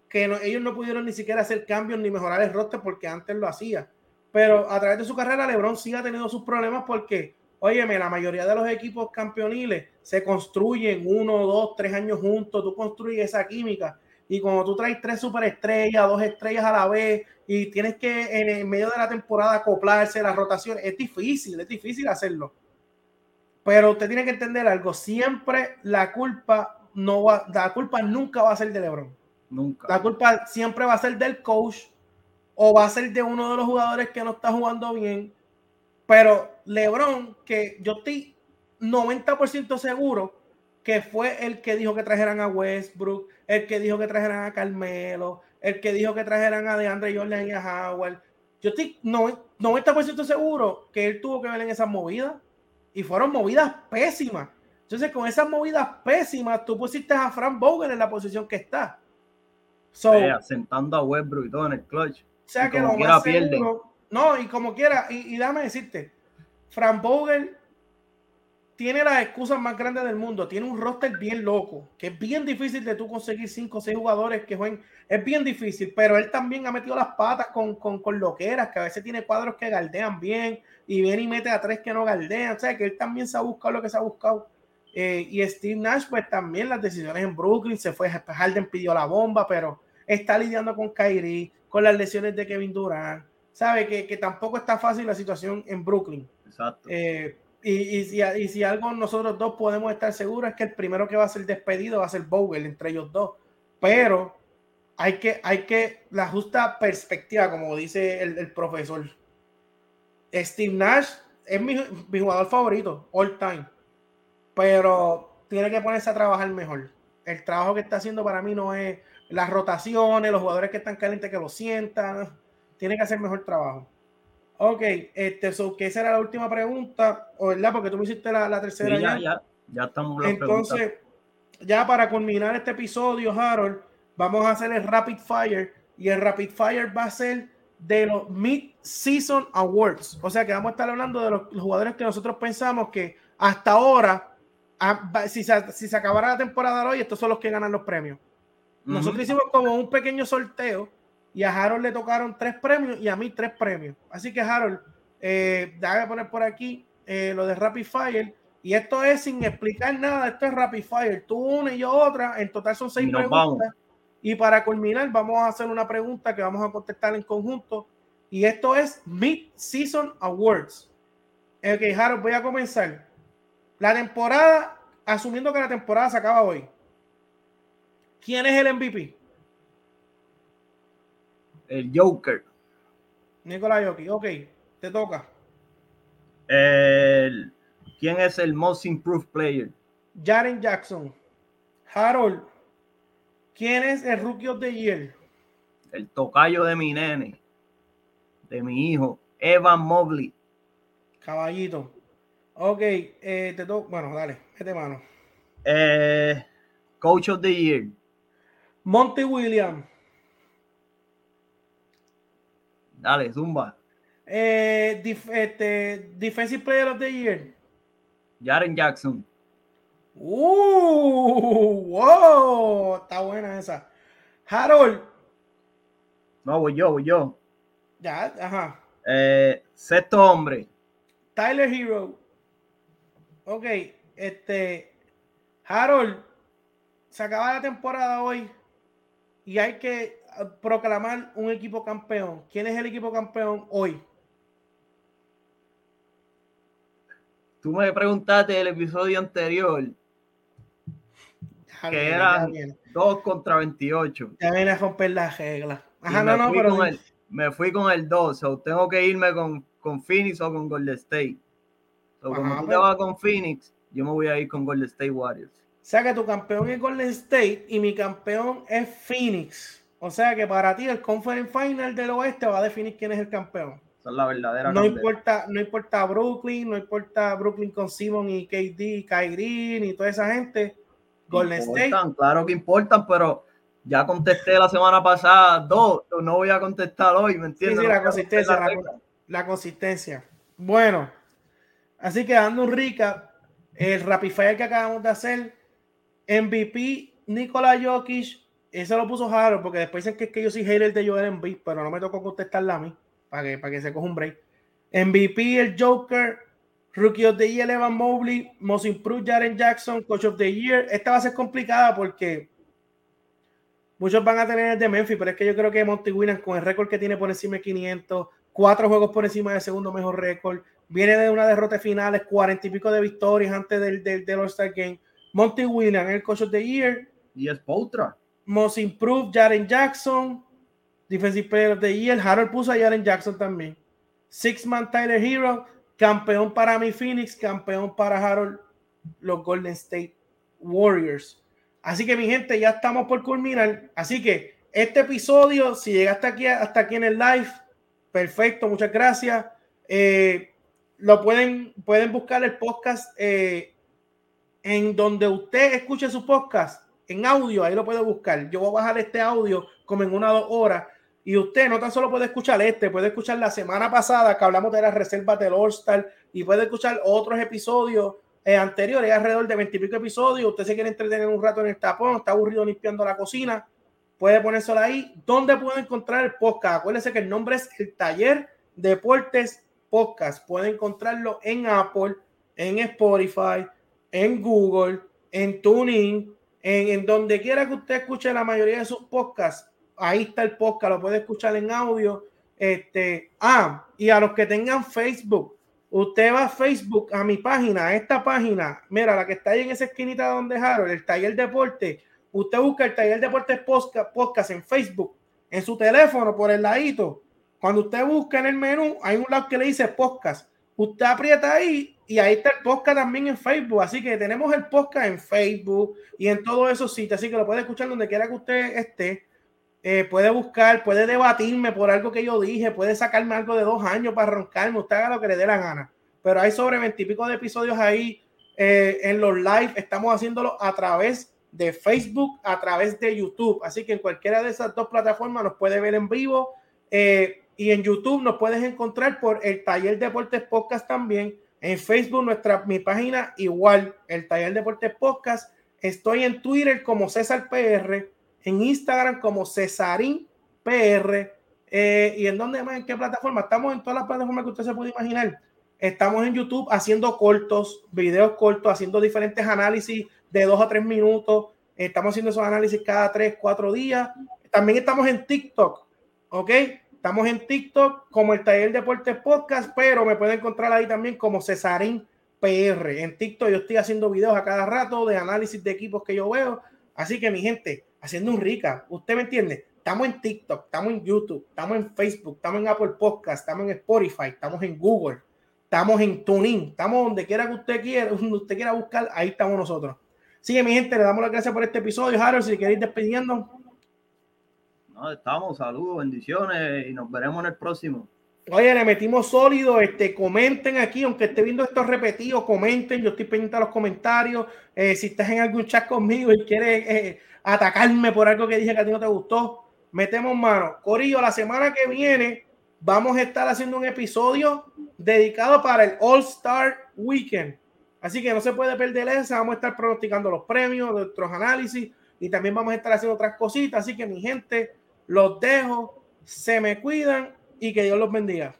que ellos no pudieron ni siquiera hacer cambios ni mejorar el roster porque antes lo hacía. Pero a través de su carrera, LeBron sí ha tenido sus problemas porque, óyeme, la mayoría de los equipos campeoniles se construyen uno, dos, tres años juntos, tú construyes esa química. Y cuando tú traes tres superestrellas, dos estrellas a la vez, y tienes que en el medio de la temporada acoplarse, la rotación, es difícil, es difícil hacerlo. Pero usted tiene que entender algo, siempre la culpa no va, la culpa nunca va a ser de LeBron. Nunca. La culpa siempre va a ser del coach o va a ser de uno de los jugadores que no está jugando bien. Pero LeBron, que yo estoy 90% seguro que fue el que dijo que trajeran a Westbrook, el que dijo que trajeran a Carmelo, el que dijo que trajeran a DeAndre Jordan y a Howard. Yo estoy 90% seguro que él tuvo que ver en esas movidas y fueron movidas pésimas. Entonces, con esas movidas pésimas, tú pusiste a Frank Vogel en la posición que está. So, sentando a Westbrook y todo en el clutch. O sea que lo más seguro, no, y como quiera, y, y dame decirte, Frank Vogel tiene las excusas más grandes del mundo. Tiene un roster bien loco, que es bien difícil de tú conseguir cinco o seis jugadores que jueguen. Es bien difícil, pero él también ha metido las patas con, con, con loqueras, que a veces tiene cuadros que galdean bien y viene y mete a tres que no galdean. O sea, que él también se ha buscado lo que se ha buscado. Eh, y Steve Nash, pues también las decisiones en Brooklyn, se fue, Harden pidió la bomba, pero está lidiando con Kyrie, con las lesiones de Kevin Durant. Sabe que, que tampoco está fácil la situación en Brooklyn. Exacto. Eh, y, si, algo nosotros dos podemos estar seguros es que el primero que va a ser despedido va a ser Vogel entre ellos dos. Pero hay que, hay que, la justa perspectiva, como dice el, profesor. Steve Nash es mi, jugador favorito, all time. Pero tiene que ponerse a trabajar mejor. El trabajo que está haciendo para mí no es las rotaciones, los jugadores que están calientes que lo sientan. Tiene que hacer mejor trabajo. Ok, este, so, que esa era la última pregunta, ¿o verdad? Porque tú me hiciste la, tercera ya, ya. Ya, estamos Entonces, ya para culminar este episodio, Harold, vamos a hacer el Rapid Fire y el Rapid Fire va a ser de los Mid-Season Awards. O sea que vamos a estar hablando de los, jugadores que nosotros pensamos que hasta ahora, ah, si se, si se acabara la temporada hoy, estos son los que ganan los premios. Nosotros hicimos como un pequeño sorteo y a Harold le tocaron tres premios y a mí tres premios. Así que Harold, eh, déjame poner por aquí eh, lo de Rapid Fire. Y esto es sin explicar nada, esto es Rapid Fire. Tú una y yo otra, en total son seis preguntas. Y para culminar, vamos a hacer una pregunta que vamos a contestar en conjunto. Y esto es Mid-Season Awards. Ok, Harold, voy a comenzar. La temporada, asumiendo que la temporada se acaba hoy. ¿Quién es el MVP? el Joker. Nicolás Jokic, ok, te toca. El, ¿Quién es el Most Improved Player? Jaren Jackson. Harold, ¿quién es el Rookie of the Year? El tocayo de mi nene, de mi hijo, Evan Mobley. Caballito. Ok, eh, te toca. Bueno, dale, mete mano. Eh, Coach of the Year. Monty Williams. Dale, zumba. Eh, este, defensive Player of the Year. Jaren Jackson. Uh, wow, está buena esa. Harold. No, voy yo, voy yo. Ya, ajá. Eh, sexto hombre. Tyler Hero. Ok, este. Harold, se acaba la temporada hoy. Y hay que ah, proclamar un equipo campeón. ¿Quién es el equipo campeón hoy? Tú me preguntaste el episodio anterior que eran 2 contra 28. Ya viene a romper las reglas. Ajá, no, no, pero. me fui con el 2, o tengo que irme con, con Phoenix o con Golden State. So, como tú te vas con Phoenix, yo me voy a ir con Golden State Warriors. O sea que tu campeón es Golden State y mi campeón es Phoenix. O sea que para ti el Conference Final del Oeste va a definir quién es el campeón. Esa es la verdadera. No importa, no importa Brooklyn, no importa Brooklyn con Simon y KD, Kyrie y toda esa gente. Golden State. Claro que importan, pero ya contesté la semana pasada dos, no voy a contestar hoy, ¿me entiendes? Sí, la consistencia, la, consistencia. Bueno, así que dando un rica, el Rapid que acabamos de hacer, MVP Nikola Jokic, eso lo puso Harold, porque después dicen que, es que yo soy hater de Joel Embiid, pero no me tocó contestarla a mí, para que, para que se coja un break. MVP, el Joker, Rookie of the Year, Evan Mobley, Most Improved, Jaren Jackson, Coach of the Year. Esta va a ser complicada porque muchos van a tener el de Memphis, pero es que yo creo que Monty Williams, con el récord que tiene por encima de 500, cuatro juegos por encima del segundo mejor récord, viene de una derrota finales, cuarenta y pico de victorias antes del, del, del All-Star Game. Monty Williams, el Coach of the Year. Y es Poutra. Most Improved, Jaren Jackson. Defensive Player of the Year. Harold puso a Jaren Jackson también. Six Man Tyler Hero. Campeón para mi Phoenix. Campeón para Harold. Los Golden State Warriors. Así que mi gente, ya estamos por culminar. Así que este episodio, si llegaste aquí hasta aquí en el live, perfecto, muchas gracias. Eh, lo pueden, pueden buscar el podcast eh, en donde usted escuche su podcast en audio, ahí lo puede buscar. Yo voy a bajar este audio como en una o dos horas. Y usted no tan solo puede escuchar este, puede escuchar la semana pasada que hablamos de las reservas del All Star y puede escuchar otros episodios eh, anteriores, alrededor de veintipico episodios. Usted se quiere entretener un rato en el tapón, está aburrido limpiando la cocina, puede ponérselo ahí. ¿Dónde puede encontrar el podcast? Acuérdese que el nombre es el Taller Deportes Podcast. Puede encontrarlo en Apple, en Spotify, en Google, en TuneIn, en, en, donde quiera que usted escuche la mayoría de sus podcasts. Ahí está el podcast, lo puede escuchar en audio. Este, ah, y a los que tengan Facebook, usted va a Facebook, a mi página, a esta página, mira, la que está ahí en esa esquinita donde Harold, el taller deporte. Usted busca el taller deporte podcast, podcast en Facebook, en su teléfono, por el ladito. Cuando usted busca en el menú, hay un lado que le dice podcast. Usted aprieta ahí y ahí está el podcast también en Facebook. Así que tenemos el podcast en Facebook y en todos esos sitios. Así que lo puede escuchar donde quiera que usted esté. Eh, puede buscar, puede debatirme por algo que yo dije, puede sacarme algo de dos años para roncarme. Usted haga lo que le dé la gana. Pero hay sobre veintipico de episodios ahí eh, en los live. Estamos haciéndolo a través de Facebook, a través de YouTube. Así que en cualquiera de esas dos plataformas nos puede ver en vivo. Eh, y en YouTube nos puedes encontrar por el Taller Deportes Podcast también en Facebook, nuestra, mi página igual, el Taller Deportes Podcast. Estoy en Twitter como César PR, en Instagram como Cesarín PR. Eh, ¿Y en dónde más? ¿En qué plataforma? Estamos en todas las plataformas que usted se puede imaginar. Estamos en YouTube haciendo cortos, videos cortos, haciendo diferentes análisis de dos a tres minutos. Estamos haciendo esos análisis cada tres, cuatro días. También estamos en TikTok, ¿ok? Estamos en TikTok como el Taller Deportes Podcast, pero me pueden encontrar ahí también como Cesarín PR. En TikTok yo estoy haciendo videos a cada rato de análisis de equipos que yo veo. Así que mi gente, haciendo un rica, ¿usted me entiende? Estamos en TikTok, estamos en YouTube, estamos en Facebook, estamos en Apple Podcast, estamos en Spotify, estamos en Google, estamos en TuneIn, estamos donde quiera que usted quiera, [laughs] donde usted quiera buscar, ahí estamos nosotros. Así que mi gente, le damos las gracias por este episodio. Harold, si queréis despidiendo estamos, saludos, bendiciones y nos veremos en el próximo. Oye, le metimos sólido, este, comenten aquí, aunque esté viendo esto repetido, comenten, yo estoy pendiente a los comentarios, eh, si estás en algún chat conmigo y quieres eh, atacarme por algo que dije que a ti no te gustó, metemos mano. Corillo, la semana que viene vamos a estar haciendo un episodio dedicado para el All Star Weekend. Así que no se puede perder esa, vamos a estar pronosticando los premios, nuestros análisis y también vamos a estar haciendo otras cositas. Así que mi gente, los dejo, se me cuidan y que Dios los bendiga.